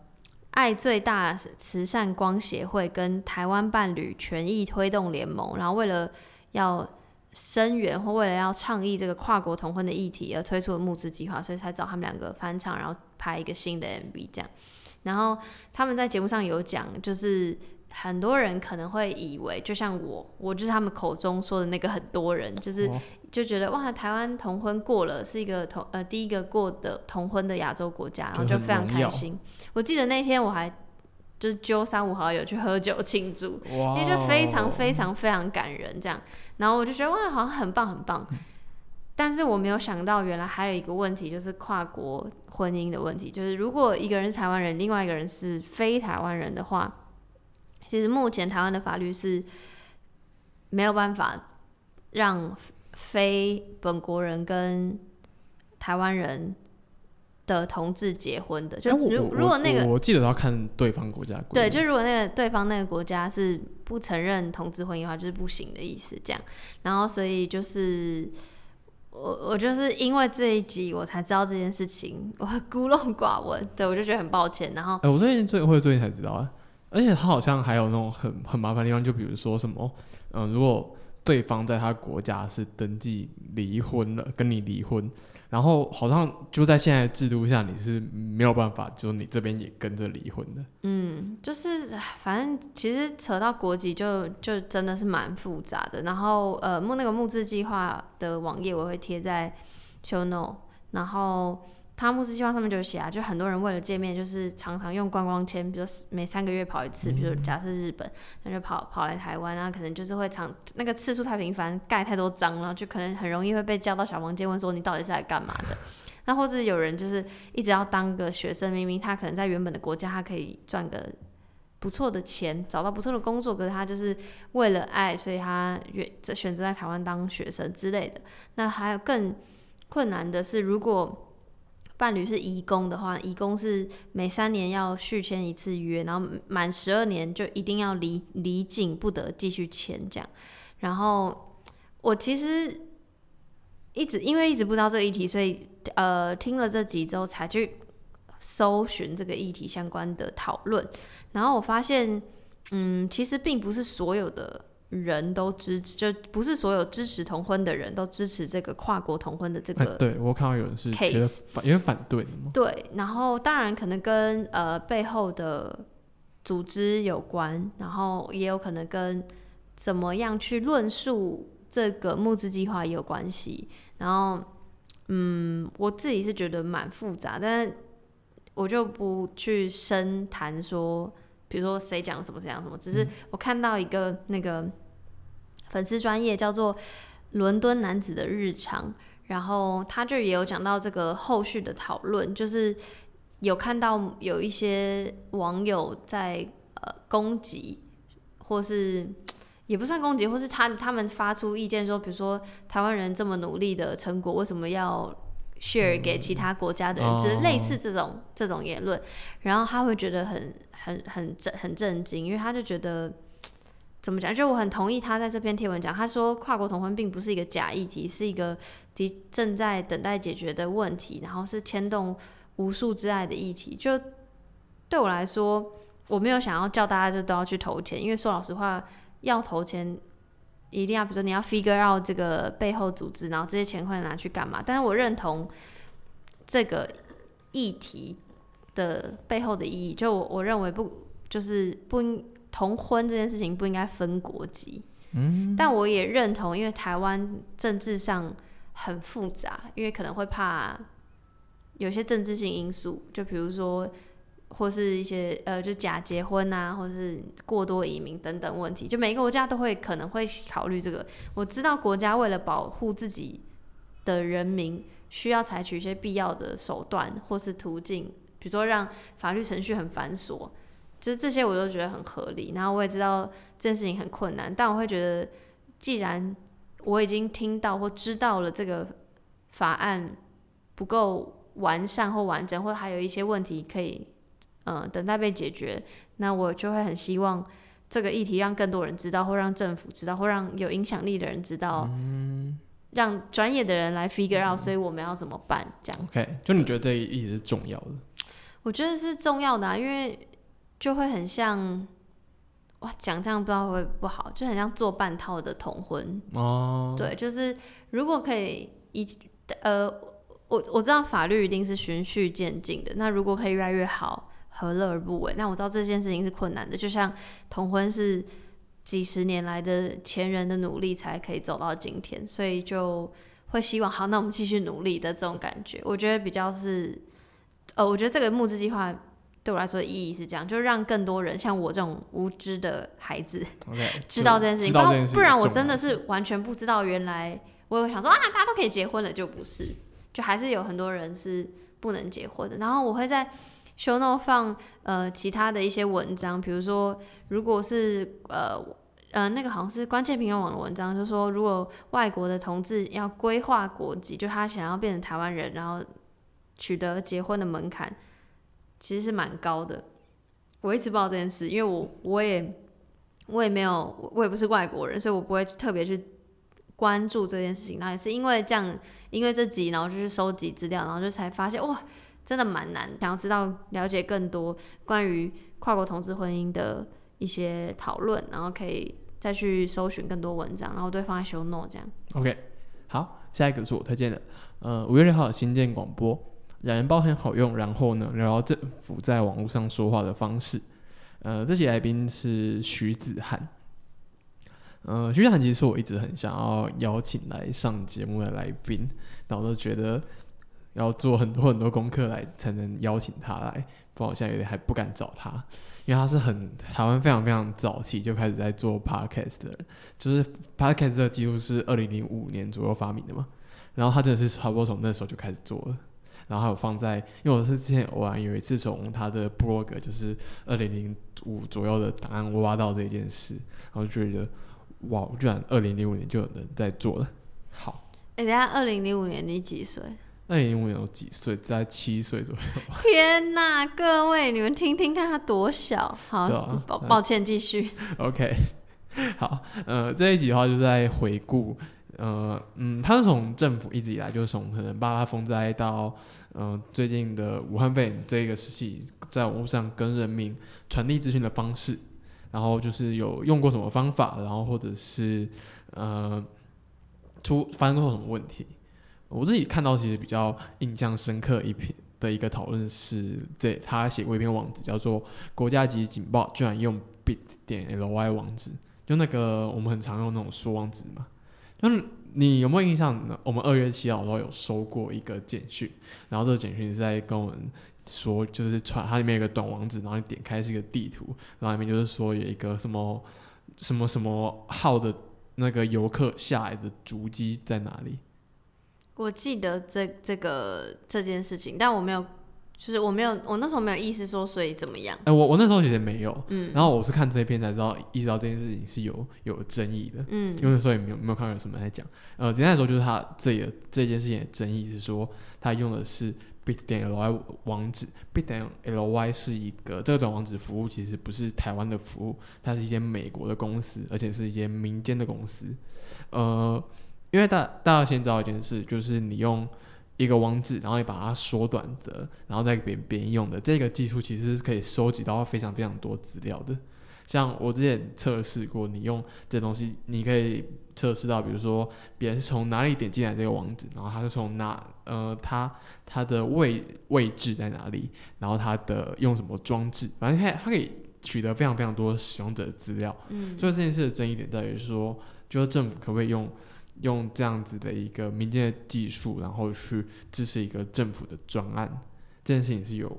爱最大慈善光协会跟台湾伴侣权益推动联盟，然后为了要声援或为了要倡议这个跨国同婚的议题而推出的募资计划，所以才找他们两个翻唱，然后拍一个新的 MV 这样。然后他们在节目上有讲，就是很多人可能会以为，就像我，我就是他们口中说的那个很多人，就是哦就觉得哇，台湾同婚过了，是一个同呃第一个过的同婚的亚洲国家，然后就非常开心。我记得那天我还就是揪三五好友去喝酒庆祝，哇因为就非常哦非常非常感人这样。然后我就觉得哇，好像很棒很棒。但是我没有想到，原来还有一个问题，就是跨国婚姻的问题。就是如果一个人是台湾人，另外一个人是非台湾人的话，其实目前台湾的法律是没有办法让非本国人跟台湾人的同志结婚的。就如如果那个我我记得要看对方国家对，就如果那个对方那个国家是不承认同志婚姻的话，就是不行的意思，这样。然后所以就是我我就是因为这一集我才知道这件事情，我 孤陋寡闻，对我就觉得很抱歉。然后哎、我最近最会最近才知道啊，而且他好像还有那种很很麻烦的地方，就比如说什么，嗯、如果对方在他国家是登记离婚了，跟你离婚，然后好像就在现在制度下，你是没有办法，就你这边也跟着离婚的。嗯，就是反正其实扯到国籍就就真的是蛮复杂的。然后呃木那个木质计划的网页我会贴在 show note，然后他募资计划上面就写啊，就很多人为了见面，就是常常用观光签，比如每三个月跑一次，比如假设日本，那就跑跑来台湾，然后可能就是会常那个次数太频繁，盖太多章，然后就可能很容易会被叫到小房间问说你到底是来干嘛的。那或者有人就是一直要当个学生，明明他可能在原本的国家他可以赚个不错的钱，找到不错的工作，可是他就是为了爱，所以他选选择在台湾当学生之类的。那还有更困难的是，如果伴侣是移工的话，移工是每三年要续签一次约，然后满十二年就一定要离离境，不得继续签这样。然后我其实一直因为一直不知道这个议题，所以呃听了这几周才去搜寻这个议题相关的讨论。然后我发现，嗯，其实并不是所有的人都支持，就不是所有支持同婚的人都支持这个跨国同婚的这哎、个对我看到有人是觉得 case 反有点反对。对，然后当然可能跟呃背后的组织有关，然后也有可能跟怎么样去论述这个募资计划也有关系。然后，嗯，我自己是觉得蛮复杂，但是我就不去深谈说，比如说谁讲什么怎样什么，只是我看到一个那个粉丝专业叫做伦敦男子的日常。然后他就也有讲到这个后续的讨论，就是有看到有一些网友在呃攻击，或是也不算攻击，或是他他们发出意见说，比如说台湾人这么努力的成果，为什么要 share 给其他国家的人，只是类似这种这种言论，然后他会觉得很很很震很震惊，因为他就觉得。怎么讲？就我很同意他在这篇贴文讲，他说跨国同婚并不是一个假议题，是一个的正在等待解决的问题，然后是牵动无数之爱的议题。就对我来说，我没有想要叫大家就都要去投钱，因为说老实话，要投钱一定要，比如说你要 figure out 这个背后组织，然后这些钱会拿去干嘛？但是我认同这个议题的背后的意义，就我我认为不就是不应同婚这件事情不应该分国籍。嗯，但我也认同，因为台湾政治上很复杂，因为可能会怕有些政治性因素，就比如说或是一些呃，就假结婚啊，或是过多移民等等问题，就每个国家都会可能会考虑这个。我知道国家为了保护自己的人民，需要采取一些必要的手段或是途径比如说让法律程序很繁琐，就是这些我都觉得很合理。然后我也知道这件事情很困难，但我会觉得，既然我已经听到或知道了这个法案不够完善或完整，或还有一些问题可以，嗯，等待被解决，那我就会很希望这个议题让更多人知道，或让政府知道，或让有影响力的人知道，嗯让专业的人来 figure out，所以我们要怎么办？这样子。OK，就你觉得这一议题是重要的？我觉得是重要的、啊，因为就会很像，哇，讲这样不知道会不会不好，就很像做半套的同婚。哦，对，就是如果可以一呃，我我知道法律一定是循序渐进的，那如果可以越来越好，何乐而不为？那我知道这件事情是困难的，就像同婚是几十年来的前人的努力才可以走到今天，所以就会希望好，那我们继续努力的这种感觉，我觉得比较是，呃，我觉得这个募资计划。对我来说的意义是这样，就是让更多人像我这种无知的孩子 知道这件事情，不然不然我真的是完全不知道，原来我有想说啊，大家都可以结婚了，就不是，就还是有很多人是不能结婚的。然后我会在 show note 放呃其他的一些文章，比如说如果是呃呃那个好像是关键评论网的文章，就说如果外国的同志要规划国籍，就他想要变成台湾人，然后取得结婚的门槛其实是蛮高的。我一直不知道这件事，因为我我也我也没有，我也不是外国人，所以我不会特别去关注这件事情。然后也是因为这样，因为这集，然后就去收集资料，然后就才发现哇，真的蛮难。想要知道了解更多关于跨国同志婚姻的一些讨论，然后可以再去搜寻更多文章，然后都会放在 show note 这样。OK，好，下一个是我推荐的，呃，五月六号的新建广播，两人包很好用，然后呢，聊聊政府在网络上说话的方式。呃，这期来宾是徐子涵。呃，徐子涵其实是我一直很想要邀请来上节目的来宾，但我都觉得要做很多很多功课来才能邀请他来，不然我现在有点还不敢找他，因为他是很台湾非常非常早期就开始在做 podcast 的人，就是 podcast 这几乎是二零零五年左右发明的嘛，然后他真的是差不多从那时候就开始做了。然后还有放在，因为我是之前偶然有一次从他的 blog，就是二零零五左右的档案挖到这件事，然后就觉得哇，居然二零零五年就有人在做了。好，哎、等下，二零零五年你几岁？二零零五年有几岁？在七岁左右。天呐，各位，你们听听看他多小。好，啊抱抱歉，继续。OK，好，呃，这一集的话就是在回顾，呃，嗯，他是从政府一直以来就是从可能八八风灾到，呃，最近的武汉肺炎这一个时期，在网络上跟人民传递资讯的方式，然后就是有用过什么方法，然后或者是呃出发生过什么问题。我自己看到其实比较印象深刻一篇的一个讨论是，这他写过一篇网址叫做“国家级警报居然用 bit 点 ly 网址”，就那个我们很常用那种缩网址嘛。就是你有没有印象呢？我们二月七号的时候有收过一个简讯，然后这个简讯是在跟我们说，就是传它里面有个短网址，然后你点开是一个地图，然后里面就是说有一个什么什么什么号的那个游客下来的足迹在哪里。我记得这这个这件事情，但我没有，就是我没有，我那时候没有意识说，所以怎么样？哎、我我那时候其实没有，嗯然后我是看这一篇才知道，意识到这件事情是有有争议的。嗯因为那时候也没有没有看到有什么人在讲。呃，简单来说，就是他这里的这件事情的争议是说，他用的是 bit 点 ly 网址，bit 点 ly 是一个这个短网址服务，其实不是台湾的服务，它是一间美国的公司，而且是一间民间的公司。呃，因为大大家先知道一件事，就是你用一个网址，然后你把它缩短的，然后再给别人用的这个技术，其实是可以收集到非常非常多资料的。像我之前测试过，你用这东西，你可以测试到，比如说别人是从哪里点进来这个网址，然后他是从哪呃，他他的位位置在哪里，然后他的用什么装置，反正他他可以取得非常非常多使用者的资料。嗯所以这件事的争议点在于说，就是政府可不可以用用这样子的一个民间的技术，然后去支持一个政府的专案，这件事情是有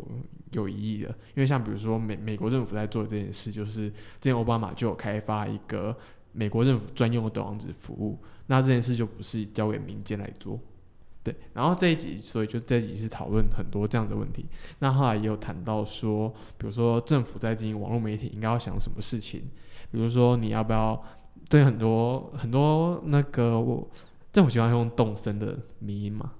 有疑义的。因为像比如说美美国政府在做这件事，就是之前奥巴马就有开发一个美国政府专用的短网址服务，那这件事就不是交给民间来做。对，然后这一集，所以就这一集是讨论很多这样的问题。那后来也有谈到说，比如说政府在经营网络媒体应该要想什么事情，比如说你要不要对很多很多那个我政府喜欢用动森的迷音嘛，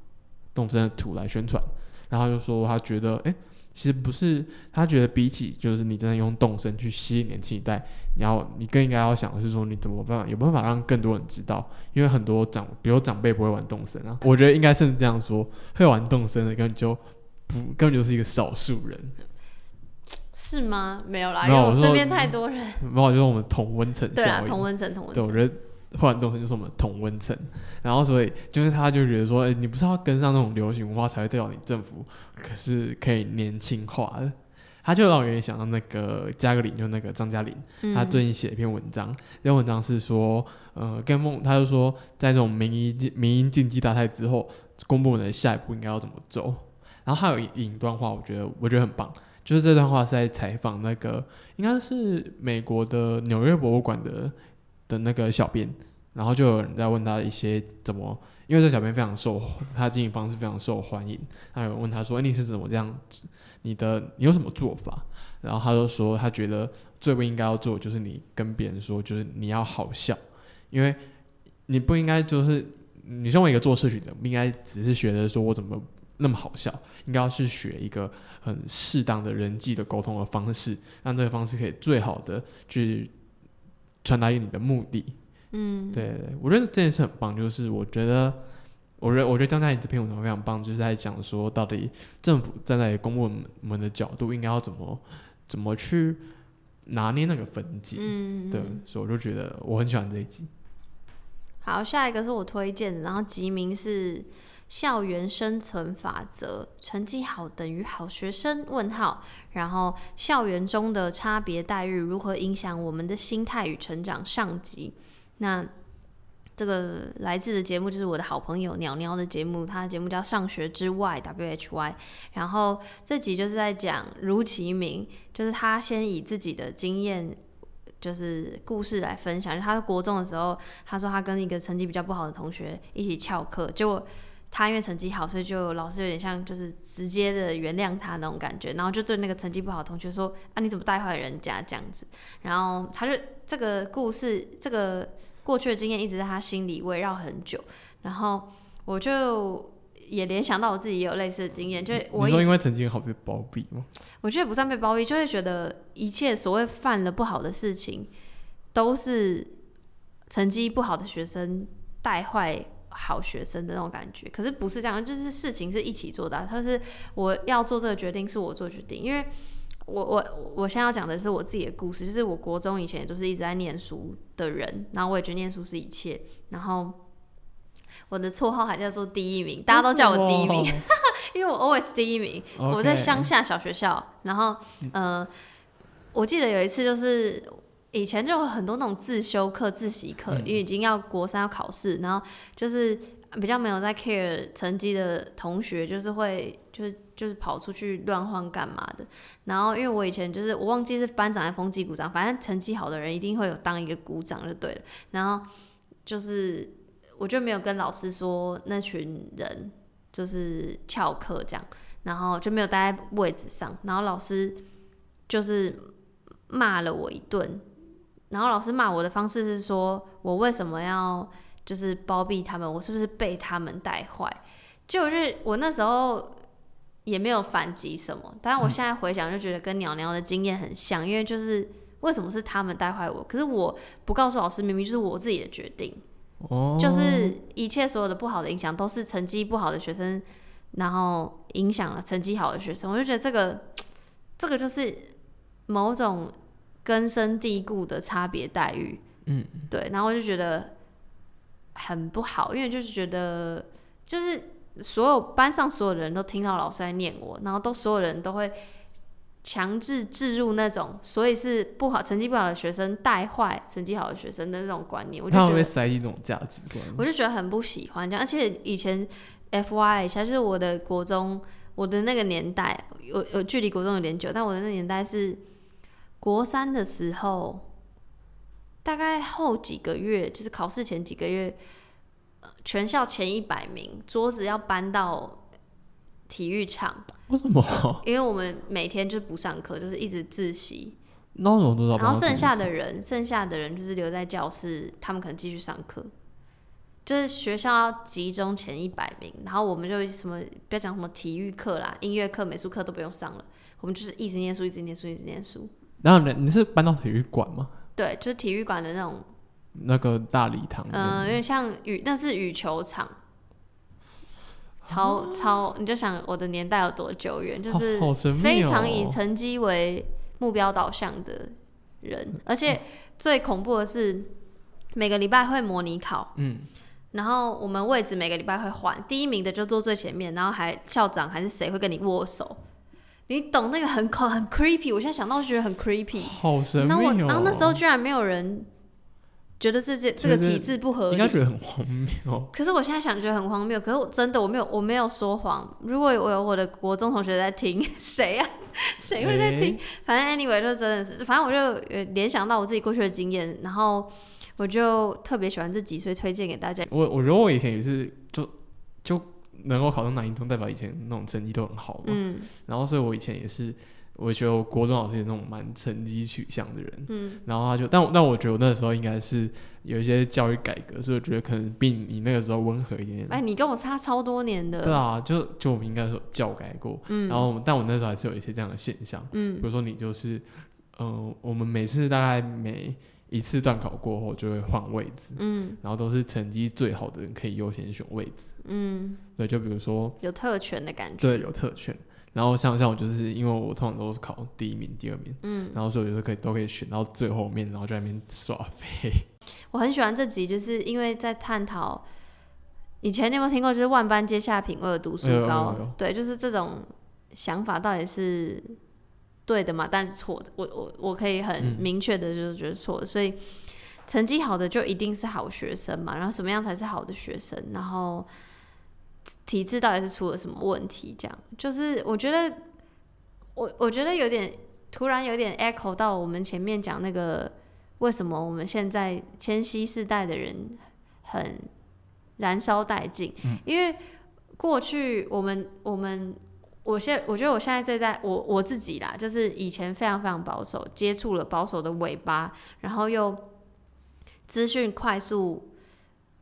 动森的图来宣传，然后就说他觉得，哎、其实不是，他觉得比起就是你真的用动森去吸引年轻一代，你要你更应该要想的是说你怎么办有办法让更多人知道，因为很多长比如长辈不会玩动森啊，我觉得应该甚至这样说，会玩动森的根本就不根本就是一个少数人，是吗？没有啦，有因为我身边太多人。没有就是我们同温层对啊，同温层，同温对，我。觉得换动声就是我们同温层，然后所以就是他就觉得说，哎、你不是要跟上那种流行文化才会代表你政府可是可以年轻化的。他就让我有点想到那个加个林，就那个张嘉玲，他嗯最近写了一篇文章，这篇文章是说，呃，跟梦，他就说，在这种民意竞民营竞技大赛之后，公部门的下一步应该要怎么走。然后他有引引一段话，我觉得我觉得很棒，就是这段话是在采访那个应该是美国的纽约博物馆的的那个小编，然后就有人在问他一些怎么，因为这小编非常受他经营方式非常受欢迎，他有问他说，哎、你是怎么这样子？你的你有什么做法？然后他就说，他觉得最不应该要做就是你跟别人说，就是你要好笑，因为你不应该就是你身为一个做社群的，不应该只是学着说我怎么那么好笑，应该要去学一个很适当的人际的沟通的方式，让这个方式可以最好的去传达于你的目的。嗯，对我觉得这件事很棒，就是我觉得，我觉得我觉得张嘉颖这篇文章非常棒，就是在讲说到底政府站在公务们的角度，应该要怎么怎么去拿捏那个分界。嗯，对，所以我就觉得我很喜欢这一集。好，下一个是我推荐的，然后集名是《校园生存法则》，成绩好等于好学生？问号。然后校园中的差别待遇如何影响我们的心态与成长？上集。那这个来自的节目就是我的好朋友鸟鸟的节目，他的节目叫《上学之外》（W H Y）。然后这集就是在讲如其名，就是他先以自己的经验。就是故事来分享，他在国中的时候，他说他跟一个成绩比较不好的同学一起翘课，结果他因为成绩好，所以就老师有点像就是直接的原谅他那种感觉，然后就对那个成绩不好的同学说啊你怎么带坏人家这样子，然后他就这个故事这个过去的经验一直在他心里围绕很久，然后我就也联想到我自己也有类似的经验，就是我以你说因为成绩好被包庇吗？我觉得不算被包庇，就会觉得一切所谓犯了不好的事情，都是成绩不好的学生带坏好学生的那种感觉。可是不是这样，就是事情是一起做的啊、它是我要做这个决定，是我做决定，因为。我我我现在要讲的是我自己的故事，就是我国中以前也都是一直在念书的人，然后我也觉得念书是一切，然后我的绰号还叫做第一名，大家都叫我第一名，因为我 always 第一名。我在乡下小学校，然后呃，我记得有一次就是以前就有很多那种自修课、自习课，因为已经要国三要考试，然后就是比较没有在 care 成绩的同学，就是会就是就是跑出去乱晃干嘛的。然后因为我以前就是我忘记是班长还是风纪股长，反正成绩好的人一定会有当一个股长就对了。然后就是我就没有跟老师说那群人就是翘课这样。然后就没有待在位置上，然后老师就是骂了我一顿，然后老师骂我的方式是说我为什么要就是包庇他们，我是不是被他们带坏？就是我那时候也没有反击什么，但是我现在回想就觉得跟鸟鸟的经验很像，因为就是为什么是他们带坏我，可是我不告诉老师，明明就是我自己的决定。哦，就是一切所有的不好的影响都是成绩不好的学生，然后影响了成绩好的学生。我就觉得这个这个就是某种根深蒂固的差别待遇，嗯，对。然后我就觉得很不好，因为就是觉得就是所有班上所有的人都听到老师在念我，然后都所有人都会。强制置入那种，所以是不好成绩不好的学生带坏成绩好的学生的那种观念，我就会得塞进那种价值观。我就觉得很不喜欢这样，而且以前 F Y 一下，就是我的国中，我的那个年代有有距离国中有点久，但我的那个年代是国三的时候，大概后几个月，就是考试前几个月，全校前一百名，桌子要搬到体育场，为什么？因为我们每天就不上课，就是一直自习。然后剩下的人，剩下的人就是留在教室，他们可能继续上课。就是学校要集中前一百名，然后我们就什么不要讲什么体育课啦、音乐课、美术课都不用上了，我们就是一直念书、一直念书、一直念书。然后你你是搬到体育馆吗？对，就是体育馆的那种那个大礼堂。嗯，有点像羽，那是羽球场。超超，你就想我的年代有多久远，就是非常以成绩为目标导向的人，而且最恐怖的是每个礼拜会模拟考。嗯。然后我们位置每个礼拜会换，第一名的就坐最前面，然后还校长还是谁会跟你握手，你懂那个很恐很 creepy，我现在想到觉得很 creepy，好神秘哦。然后那时候居然没有人觉得这这这个体制不合理，应该觉得很荒谬。可是我现在想觉得很荒谬，可是我真的我没有我没有说谎。如果我有我的国中同学在听，谁啊？谁会在听？反正 anyway 就真的是，反正我就联想到我自己过去的经验，然后。我就特别喜欢这几岁推荐给大家。我我觉得我以前也是，就就能够考上南一中，代表以前那种成绩都很好嘛。嗯。然后，所以我以前也是，我觉得我国中老师也那种蛮成绩取向的人。嗯。然后他就，但但我觉得我那时候应该是有一些教育改革，所以我觉得可能比你那个时候温和一点。哎，你跟我差超多年的。对啊，就就我们应该说教改过。嗯。然后，但我那时候还是有一些这样的现象。嗯。比如说，你就是，嗯，我们每次大概每。一次段考过后就会换位置，嗯，然后都是成绩最好的人可以优先选位置，嗯，对，就比如说有特权的感觉，对，有特权。然后像像我就是因为我通常都是考第一名、第二名，嗯，然后所以我就可以都可以选到最后面，然后在那边耍飞。我很喜欢这集，就是因为在探讨以前你有没有听过，就是万般皆下品，唯有读书高，对，就是这种想法到底是。对的嘛，但是错的，我我我可以很明确的就是觉得错的，所以成绩好的就一定是好学生嘛，然后什么样才是好的学生，然后体制到底是出了什么问题？这样就是我觉得我我觉得有点突然有点 echo 到我们前面讲那个为什么我们现在千禧世代的人很燃烧殆尽，因为过去我们我们。我现我觉得我现在这代我我自己啦，就是以前非常非常保守，接触了保守的尾巴，然后又资讯快速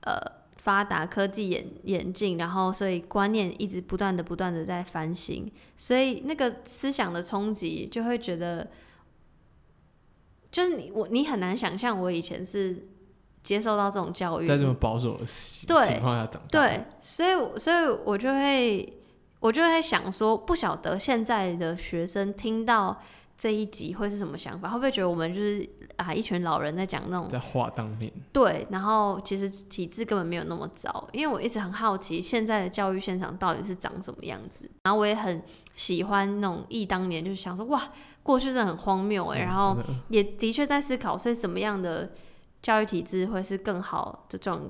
呃发达，科技演演进，然后所以观念一直不断的不断的在翻新，所以那个思想的冲击就会觉得，就是你我你很难想象我以前是接受到这种教育，在这么保守的情况下长大，对，所以所以我就会。我就在想说，不晓得现在的学生听到这一集会是什么想法？会不会觉得我们就是啊一群老人在讲那种在话当年？对，然后其实体制根本没有那么糟。因为我一直很好奇现在的教育现场到底是长什么样子。然后我也很喜欢那种忆当年，就是想说哇，过去真的很荒谬哎。然后也的确在思考，所以什么样的教育体制会是更好的状？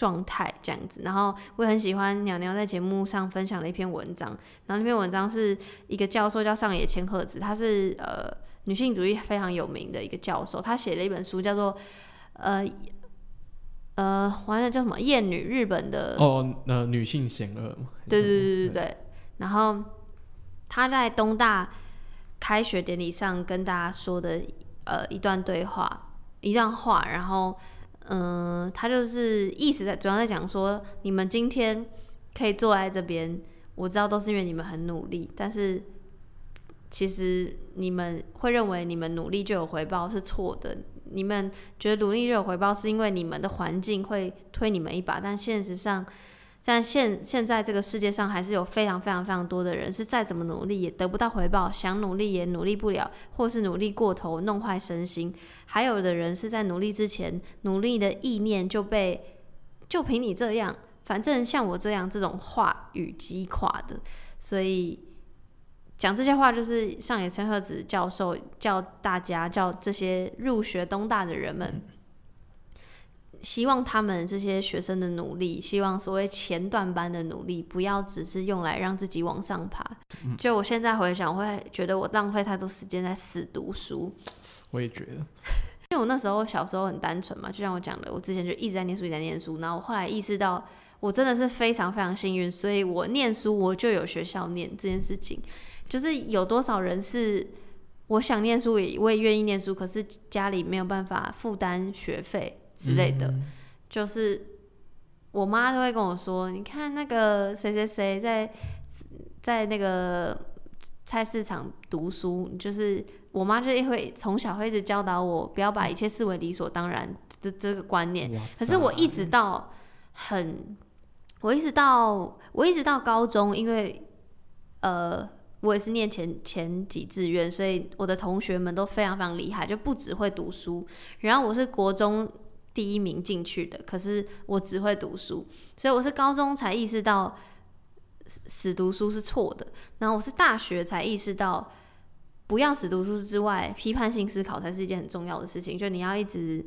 状态这样子，然后我也很喜欢鸟鸟在节目上分享的一篇文章，然后那篇文章是一个教授叫上野千鹤子，她是呃女性主义非常有名的一个教授，她写了一本书叫做呃呃完了叫什么？艳女日本的哦呃女性险恶对对对对。对，然后他在东大开学典礼上跟大家说的呃一段对话一段话，然后。嗯，他就是意思在主要在讲说，你们今天可以坐在这边，我知道都是因为你们很努力，但是其实你们会认为你们努力就有回报是错的。你们觉得努力就有回报，是因为你们的环境会推你们一把，但现实上。但现现在这个世界上还是有非常非常非常多的人是再怎么努力也得不到回报，想努力也努力不了，或是努力过头弄坏身心。还有的人是在努力之前，努力的意念就被就凭你这样，反正像我这样这种话语击垮的。所以讲这些话就是上野千鹤子教授叫大家叫这些入学东大的人们。希望他们这些学生的努力，希望所谓前段班的努力，不要只是用来让自己往上爬。就我现在回想，会觉得我浪费太多时间在死读书。我也觉得，因为我那时候小时候很单纯嘛，就像我讲的，我之前就一直在念书，一直在念书。然后我后来意识到，我真的是非常非常幸运，所以我念书我就有学校念这件事情。就是有多少人是我想念书也我也愿意念书，可是家里没有办法负担学费之类的，嗯就是我妈都会跟我说，你看那个谁谁谁在在那个菜市场读书，就是我妈就会从小会一直教导我，不要把一切视为理所当然的这个观念。可是我一直到很，我一直到我一直到高中，因为呃，我也是念前前几志愿，所以我的同学们都非常非常厉害，就不只会读书。然后我是国中第一名进去的，可是我只会读书，所以我是高中才意识到死读书是错的，然后我是大学才意识到。不要死读书之外，批判性思考才是一件很重要的事情。就你要一直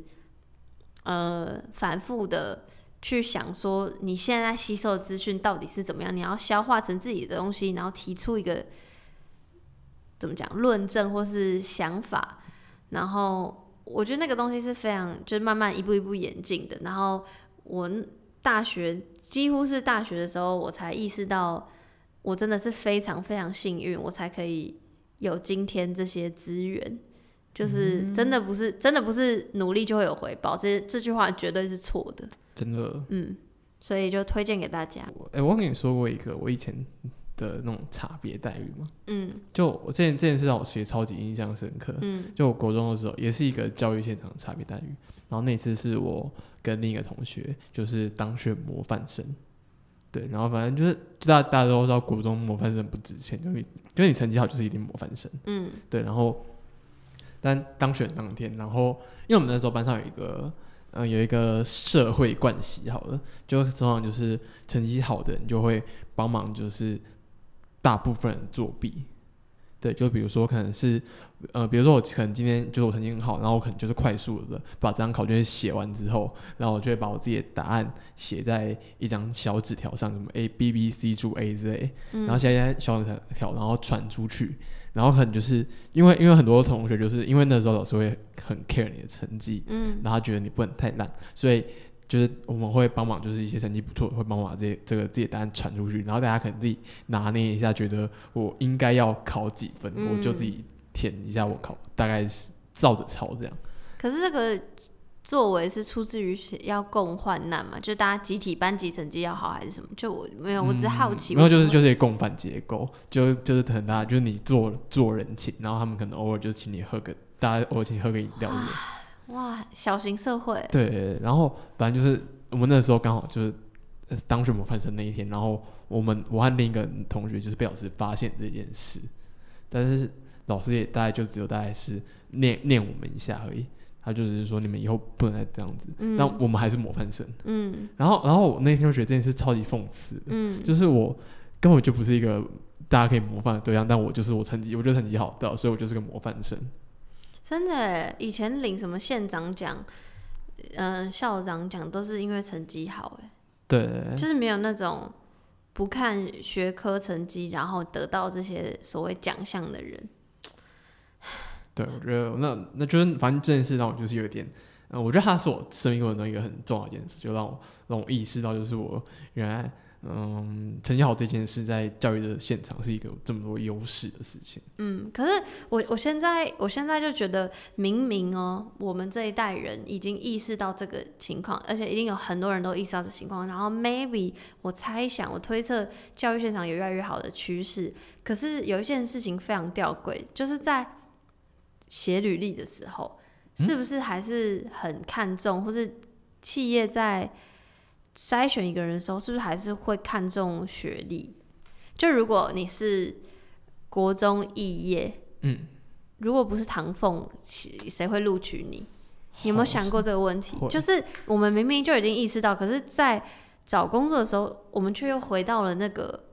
呃反复的去想说你现在吸收的资讯到底是怎么样，你要消化成自己的东西，然后提出一个怎么讲论证或是想法，然后我觉得那个东西是非常就是慢慢一步一步演进的。然后我大学几乎是大学的时候，我才意识到我真的是非常非常幸运，我才可以有今天这些资源。就是真的不是、真的不是努力就会有回报，这这句话绝对是错的。真的，嗯，所以就推荐给大家。哎、我跟你说过一个我以前的那种差别待遇嘛？嗯就我这件这件事让我其实超级印象深刻。嗯就我国中的时候，也是一个教育现场的差别待遇。然后那次是我跟另一个同学，就是当选模范生。对，然后反正就是，就大大家都知道，国中模范生不值钱，就是因为你成绩好就是一定模范生。嗯对，然后但当选当天，然后因为我们那时候班上有一个，嗯，有一个社会惯习，好了，就通常就是成绩好的人就会帮忙，就是大部分人作弊。对，就比如说可能是，呃，比如说我可能今天就是我成绩很好，然后我可能就是快速的把这张考卷写完之后，然后我就会把我自己的答案写在一张小纸条上，什么 A B B C 注 A 之类，嗯，然后写在小纸条，然后传出去，然后可能就是因为因为很多同学就是因为那时候老师会很 care 你的成绩，嗯。然后他觉得你不能太烂，所以就是我们会帮忙，就是一些成绩不错的会帮忙把这些这个自己的答案传出去，然后大家可能自己拿捏一下，觉得我应该要考几分，嗯我就自己填一下我考大概是照着抄这样。可是这个作为是出自于要共患难嘛？就大家集体班级成绩要好还是什么？就我没有，我只是好奇。嗯没有，就是就是是共犯结构，就就是很大，就是你做做人情，然后他们可能偶尔就请你喝个，大家偶尔请你喝个饮料。哇，小型社会。对然后反正就是我们那时候刚好就是呃当选模范生那一天，然后我们我和另一个同学就是被老师发现这件事，但是老师也大概就只有大概是念念我们一下而已，他就只是说你们以后不能再这样子，嗯那我们还是模范生。嗯然后然后我那天就觉得这件事超级讽刺的，嗯，就是我根本就不是一个大家可以模范的对象，但我就是我成绩，我觉得成绩好的，所以我就是个模范生。真的，以前领什么县长奖、嗯、校长奖都是因为成绩好，哎，对，就是没有那种不看学科成绩然后得到这些所谓奖项的人。对，我觉得那那就是反正这件事让我就是有点，嗯、我觉得它是我生命过程中一个很重要的一件事，就让我让我意识到，就是我原来嗯成绩好这件事在教育的现场是一个这么多优势的事情。嗯，可是我我现在我现在就觉得，明明哦，我们这一代人已经意识到这个情况，而且一定有很多人都意识到这情况。然后 maybe 我猜想，我推测教育现场有越来越好的趋势。可是有一件事情非常吊诡，就是在写履历的时候，是不是还是很看重，或是企业在筛选一个人的时候，是不是还是会看重学历？就如果你是国中肄业，嗯，如果不是唐凤，其谁会录取你？你有没有想过这个问题？就是我们明明就已经意识到，可是，在找工作的时候，我们却又回到了那个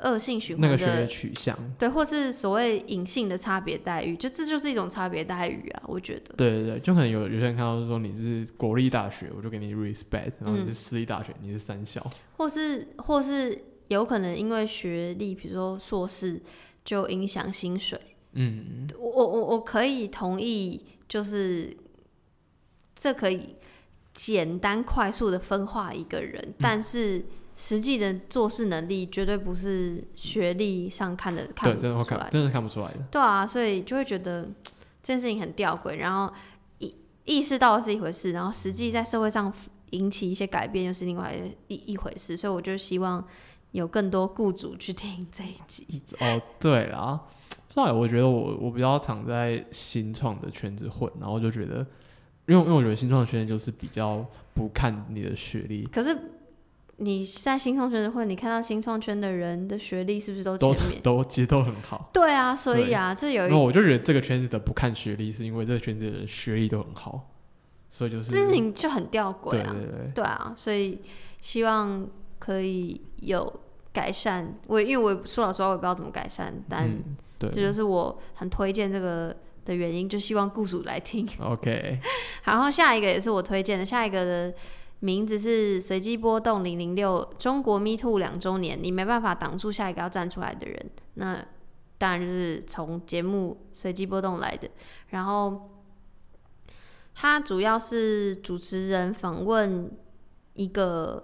恶性循环那个学的的，取向，对，或是所谓隐性的差别待遇，就这就是一种差别待遇啊！我觉得，对对对，就可能有有些人看到说你是国立大学，我就给你 respect，然后你是嗯私立大学，你是三校。或是或是有可能因为学历，比如说硕士，就影响薪水。嗯，我我我我可以同意，就是这可以简单快速的分化一个人，但是实际的做事能力绝对不是学历上看的看对，不真的会出来看，真的看不出来的。对啊，所以就会觉得这件事情很吊诡，然后意意识到是一回事，然后实际在社会上引起一些改变又是另外一一回事，所以我就希望有更多雇主去听这一集。哦，对啦，不知道欸，我觉得我我比较常在新创的圈子混，然后就觉得，因为因为我觉得新创的圈子就是比较不看你的学历，可是你在新创圈子会，你看到新创圈的人的学历是不是都都前面？都其实都很好。对啊，所以啊，这有一那我就觉得这个圈子的不看学历，是因为这个圈子的人学历都很好，所以就是这事情就很吊诡啊。对对对，对啊，所以希望可以有改善。我因为我也说老实话，我也不知道怎么改善，但这就是我很推荐这个的原因，就希望雇主来听。，OK，然后下一个也是我推荐的，下一个的名字是随机波动零零六中国 Me Too 两周年，你没办法挡住下一个要站出来的人。那当然就是从节目随机波动来的。然后他主要是主持人访问一个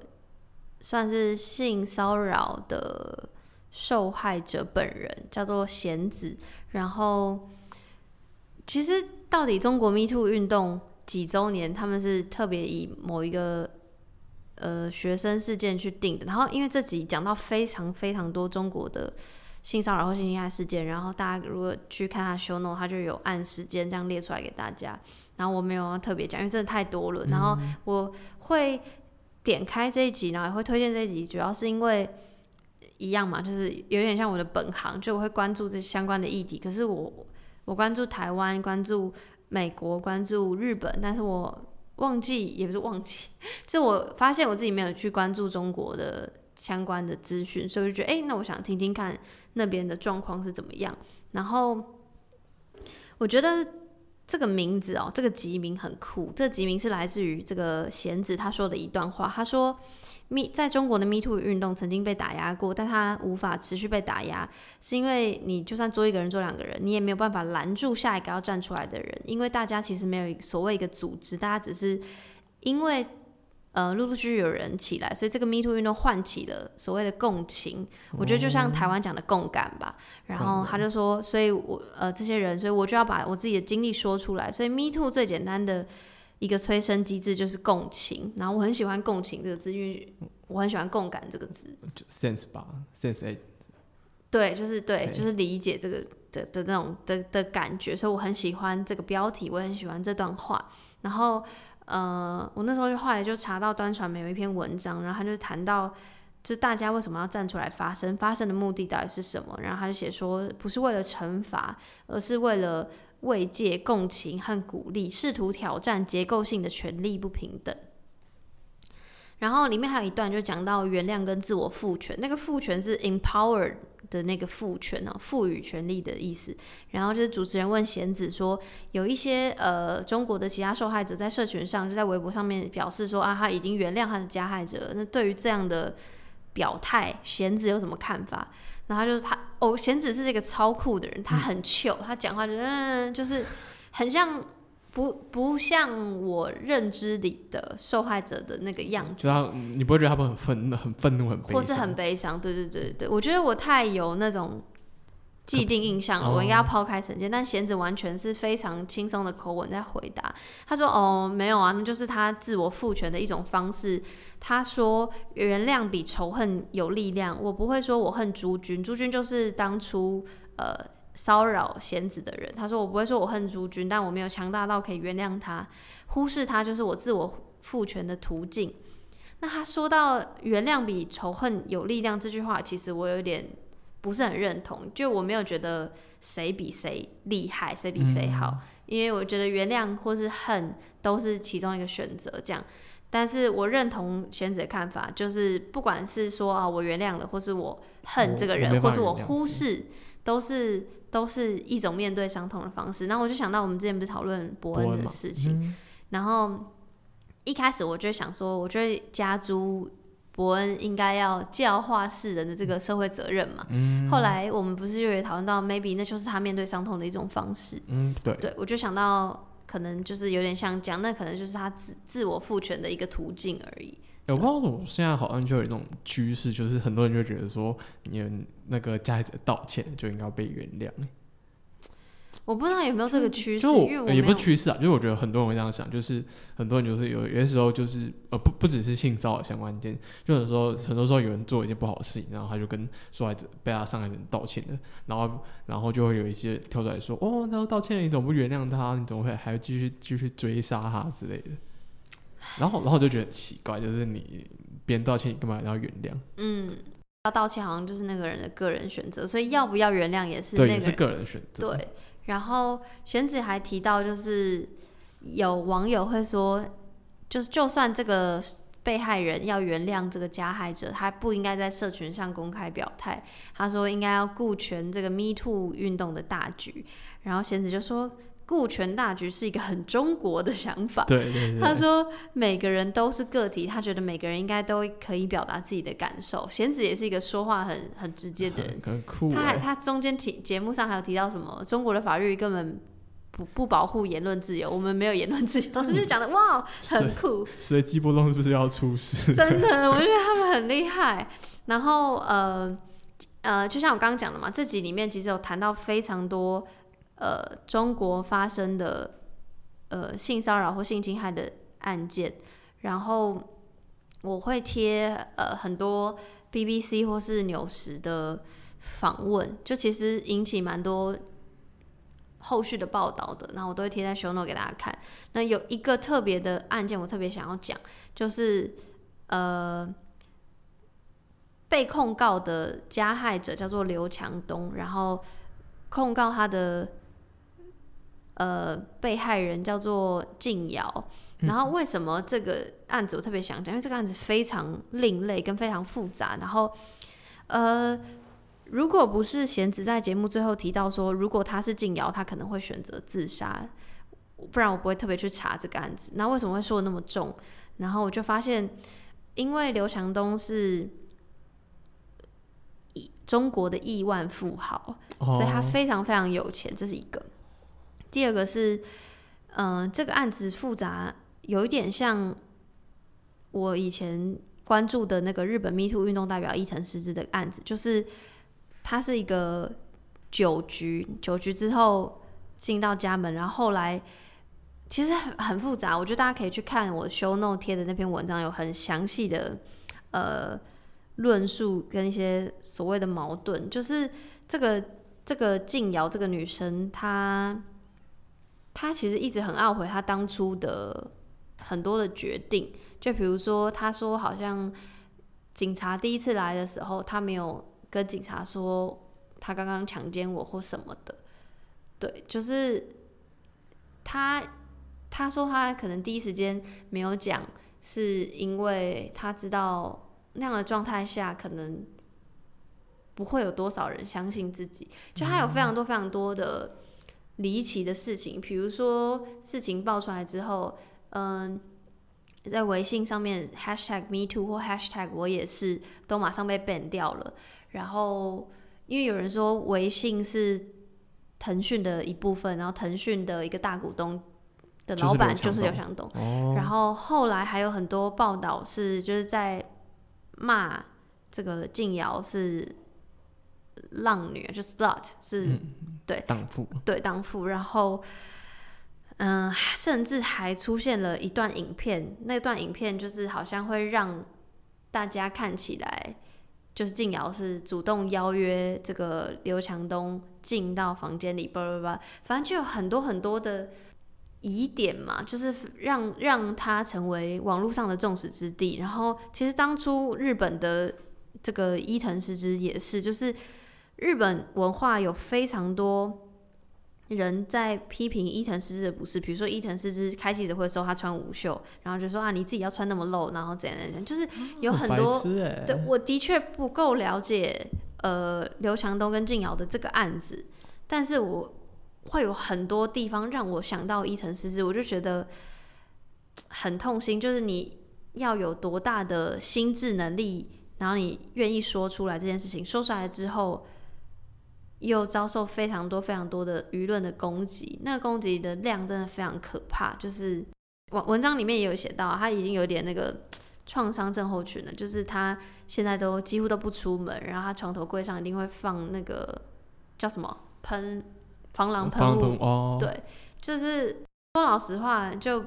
算是性骚扰的受害者本人，叫做贤子。然后其实到底中国 Me Too 运动几周年，他们是特别以某一个呃学生事件去定的。然后因为这集讲到非常非常多中国的性骚扰或性侵害事件，然后大家如果去看他 show note，他就有按时间这样列出来给大家。然后我没有要特别讲，因为真的太多了。然后我会点开这一集，然后也会推荐这一集，主要是因为。一样嘛，就是有点像我的本行，就我会关注这相关的议题。可是我我关注台湾，关注美国，关注日本，但是我忘记也不是忘记，就 是我发现我自己没有去关注中国的相关的资讯，所以我就觉得，哎、那我想听听看那边的状况是怎么样。然后我觉得这个名字哦，这个集名很酷。这个集名是来自于这个贤子他说的一段话，他说：“Me 在中国的 Me Too 运动曾经被打压过，但他无法持续被打压，是因为你就算做一个人、做两个人，你也没有办法拦住下一个要站出来的人，因为大家其实没有所谓一个组织，大家只是因为呃陆陆续续有人起来，所以这个 Me Too 运动唤起了所谓的共情。我觉得就像台湾讲的共感吧。然后他就说，所以我呃这些人，所以我就要把我自己的经历说出来。所以 Me Too 最简单的一个催生机制就是共情。然后我很喜欢共情这个字，因为我很喜欢共感这个字。就 sense 吧，sense A，对，就是对，对就是理解这个的的那种的的感觉，所以我很喜欢这个标题，我也很喜欢这段话。然后，呃，我那时候就后来就查到端传媒有一篇文章，然后他就谈到，就是大家为什么要站出来发声，发声的目的到底是什么？然后他就写说，不是为了惩罚，而是为了慰藉、共情和鼓励，试图挑战结构性的权利不平等。然后里面还有一段就讲到原谅跟自我赋权，那个赋权是 empower 的那个赋权哦，赋予权利的意思。然后就是主持人问贤子说，有一些呃中国的其他受害者在社群上就在微博上面表示说啊，他已经原谅他的加害者。那对于这样的表态，贤子有什么看法？然后就是他哦，贤子是这个超酷的人，他很 chill，、他讲话就嗯，就是很像。不不像我认知里的受害者的那个样子就，你不会觉得他们很愤、很愤怒、很悲，或是很悲伤。对对对对，我觉得我太有那种既定印象了，哦我应该要抛开成见。但贤子完全是非常轻松的口吻在回答。他说：“哦，没有啊，那就是他自我赋权的一种方式。”他说：“原谅比仇恨有力量。我不会说我恨朱军，朱军就是当初呃。”骚扰贤子的人，他说：“我不会说我恨朱军，但我没有强大到可以原谅他，忽视他就是我自我赋权的途径。”那他说到“原谅比仇恨有力量”这句话，其实我有点不是很认同，就我没有觉得谁比谁厉害，谁比谁好，因为我觉得原谅或是恨都是其中一个选择，这样。但是我认同贤子的看法，就是不管是说啊我原谅了，或是我恨这个人，或是我忽视，都是都是一种面对伤痛的方式。然后我就想到我们之前不是讨论伯恩的事情，嗯然后一开始我就想说，我觉得加诸伯恩应该要教化世人的这个社会责任嘛。嗯后来我们不是就也讨论到，maybe 那就是他面对伤痛的一种方式。嗯，对，对我就想到，可能就是有点像讲，那可能就是他自自我赋权的一个途径而已。我不知道怎么现在好像就有一种趋势，就是很多人就觉得说，你那个加害者道歉就应该被原谅。我不知道有没有这个趋势，因为也不是趋势啊，就是我觉得很多人会这样想，就是很多人就是有有些时候就是呃不不只是性骚扰相关件，就有时候很多时候有人做一件不好的事情，然后他就跟受害者被他伤害的人道歉的，然后然后就会有一些跳出来说，哦，他都道歉了，你怎么不原谅他？你怎么会还要继续继续追杀他之类的？然后然后我就觉得奇怪，就是你别人道歉，你干嘛要原谅？嗯，要道歉好像就是那个人的个人选择，所以要不要原谅也是对，那也是个人选择。对。然后玄子还提到，就是有网友会说，就是就算这个被害人要原谅这个加害者，他不应该在社群上公开表态。他说应该要顾全这个 Me Too 运动的大局。然后贤子就说。顾全大局是一个很中国的想法。对对对。他说每个人都是个体，他觉得每个人应该都可以表达自己的感受。贤子也是一个说话很很直接的人。很酷。他还他中间提节目上还有提到什么？中国的法律根本不不保护言论自由，我们没有言论自由。就讲的哇，很酷。所以季波东是不是要出事？真的，我觉得他们很厉害。然后呃呃，就像我刚刚讲的嘛，这集里面其实有谈到非常多。呃，中国发生的呃性骚扰或性侵害的案件，然后我会贴呃很多 BBC 或是纽时的访问，就其实引起蛮多后续的报道的，然后我都会贴在 show note 给大家看。那有一个特别的案件，我特别想要讲，就是呃被控告的加害者叫做刘强东，然后控告他的。呃，被害人叫做静瑶，然后为什么这个案子我特别想讲？因为这个案子非常另类跟非常复杂。然后，呃，如果不是贤子在节目最后提到说，如果他是静瑶，他可能会选择自杀，不然我不会特别去查这个案子。那为什么会说的那么重？然后我就发现，因为刘强东是中国的亿万富豪，所以他非常非常有钱，这是一个。第二个是，嗯，这个案子复杂，有一点像我以前关注的那个日本 Me Too 运动代表伊藤诗织的案子，就是他是一个酒局，酒局之后进到家门，然后后来其实很很复杂，我觉得大家可以去看我 Show Note 贴的那篇文章，有很详细的呃论述跟一些所谓的矛盾，就是这个这个静瑶这个女生她。他其实一直很懊悔他当初的很多的决定，就比如说，他说好像警察第一次来的时候，他没有跟警察说他刚刚强奸我或什么的，对，就是他他说他可能第一时间没有讲，是因为他知道那样的状态下可能不会有多少人相信自己，就他有非常多非常多的。离奇的事情，比如说事情爆出来之后，嗯，在微信上面 hashtag me too 或 hashtag 我也是都马上被 ban 掉了。然后因为有人说微信是腾讯的一部分，然后腾讯的一个大股东的老板就是刘强东。然后后来还有很多报道是就是在骂这个静瑶是。浪女就是 slut，是对荡妇，对荡妇。然后，嗯，甚至还出现了一段影片，那段影片就是好像会让大家看起来，就是静瑶是主动邀约这个刘强东进到房间里，叭叭叭，反正就有很多很多的疑点嘛，就是让让他成为网络上的众矢之的。然后，其实当初日本的这个伊藤诗织也是，就是。日本文化有非常多人在批评伊藤诗织的不是，比如说伊藤诗织开记者会的时候，他穿无袖，然后就说啊你自己要穿那么露，然后怎样怎样，就是 有很多。对，我的确不够了解呃刘强东跟静瑶的这个案子，但是我会有很多地方让我想到伊藤诗织，我就觉得很痛心，就是你要有多大的心智能力，然后你愿意说出来这件事情，说出来之后。又遭受非常多非常多的舆论的攻击，那个攻击的量真的非常可怕。就是文文章里面也有写到，他已经有点那个创伤症候群了，就是他现在都几乎都不出门，然后他床头柜上一定会放那个叫什么喷防狼喷雾，哦，对，就是说老实话，就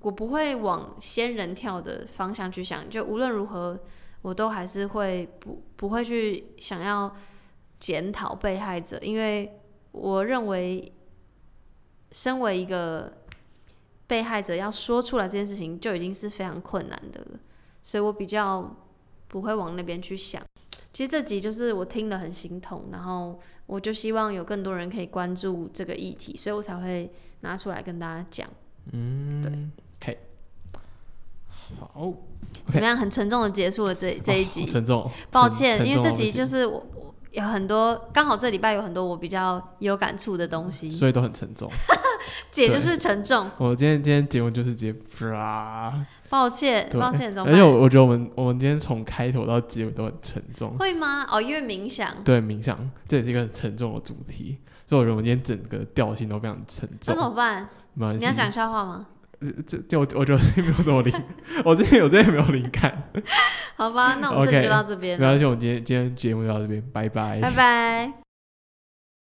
我不会往仙人跳的方向去想，就无论如何，我都还是会不不会去想要检讨被害者，因为我认为，身为一个被害者，要说出来这件事情就已经是非常困难的了，所以我比较不会往那边去想。其实这集就是我听了很心痛，然后我就希望有更多人可以关注这个议题，所以我才会拿出来跟大家讲。嗯，对，OK，好，怎么样？很沉重的结束了这这一集，沉重，抱歉，因为这集就是我我有很多，刚好这礼拜有很多我比较有感触的东西，所以都很沉重。姐就是沉重。我今天今天节目就是直接，抱歉，抱歉，而且我我觉得我们我们今天从开头到结尾都很沉重。会吗？哦，因为冥想。对，冥想这也是一个很沉重的主题，所以我觉得我们今天整个调性都非常沉重。那怎么办？你要讲笑话吗？这就我觉得没有什么灵，我这边我这边没有灵感。好吧，那我们这就到这边。没关系，我们今天今天节目就到这边，拜拜，拜拜。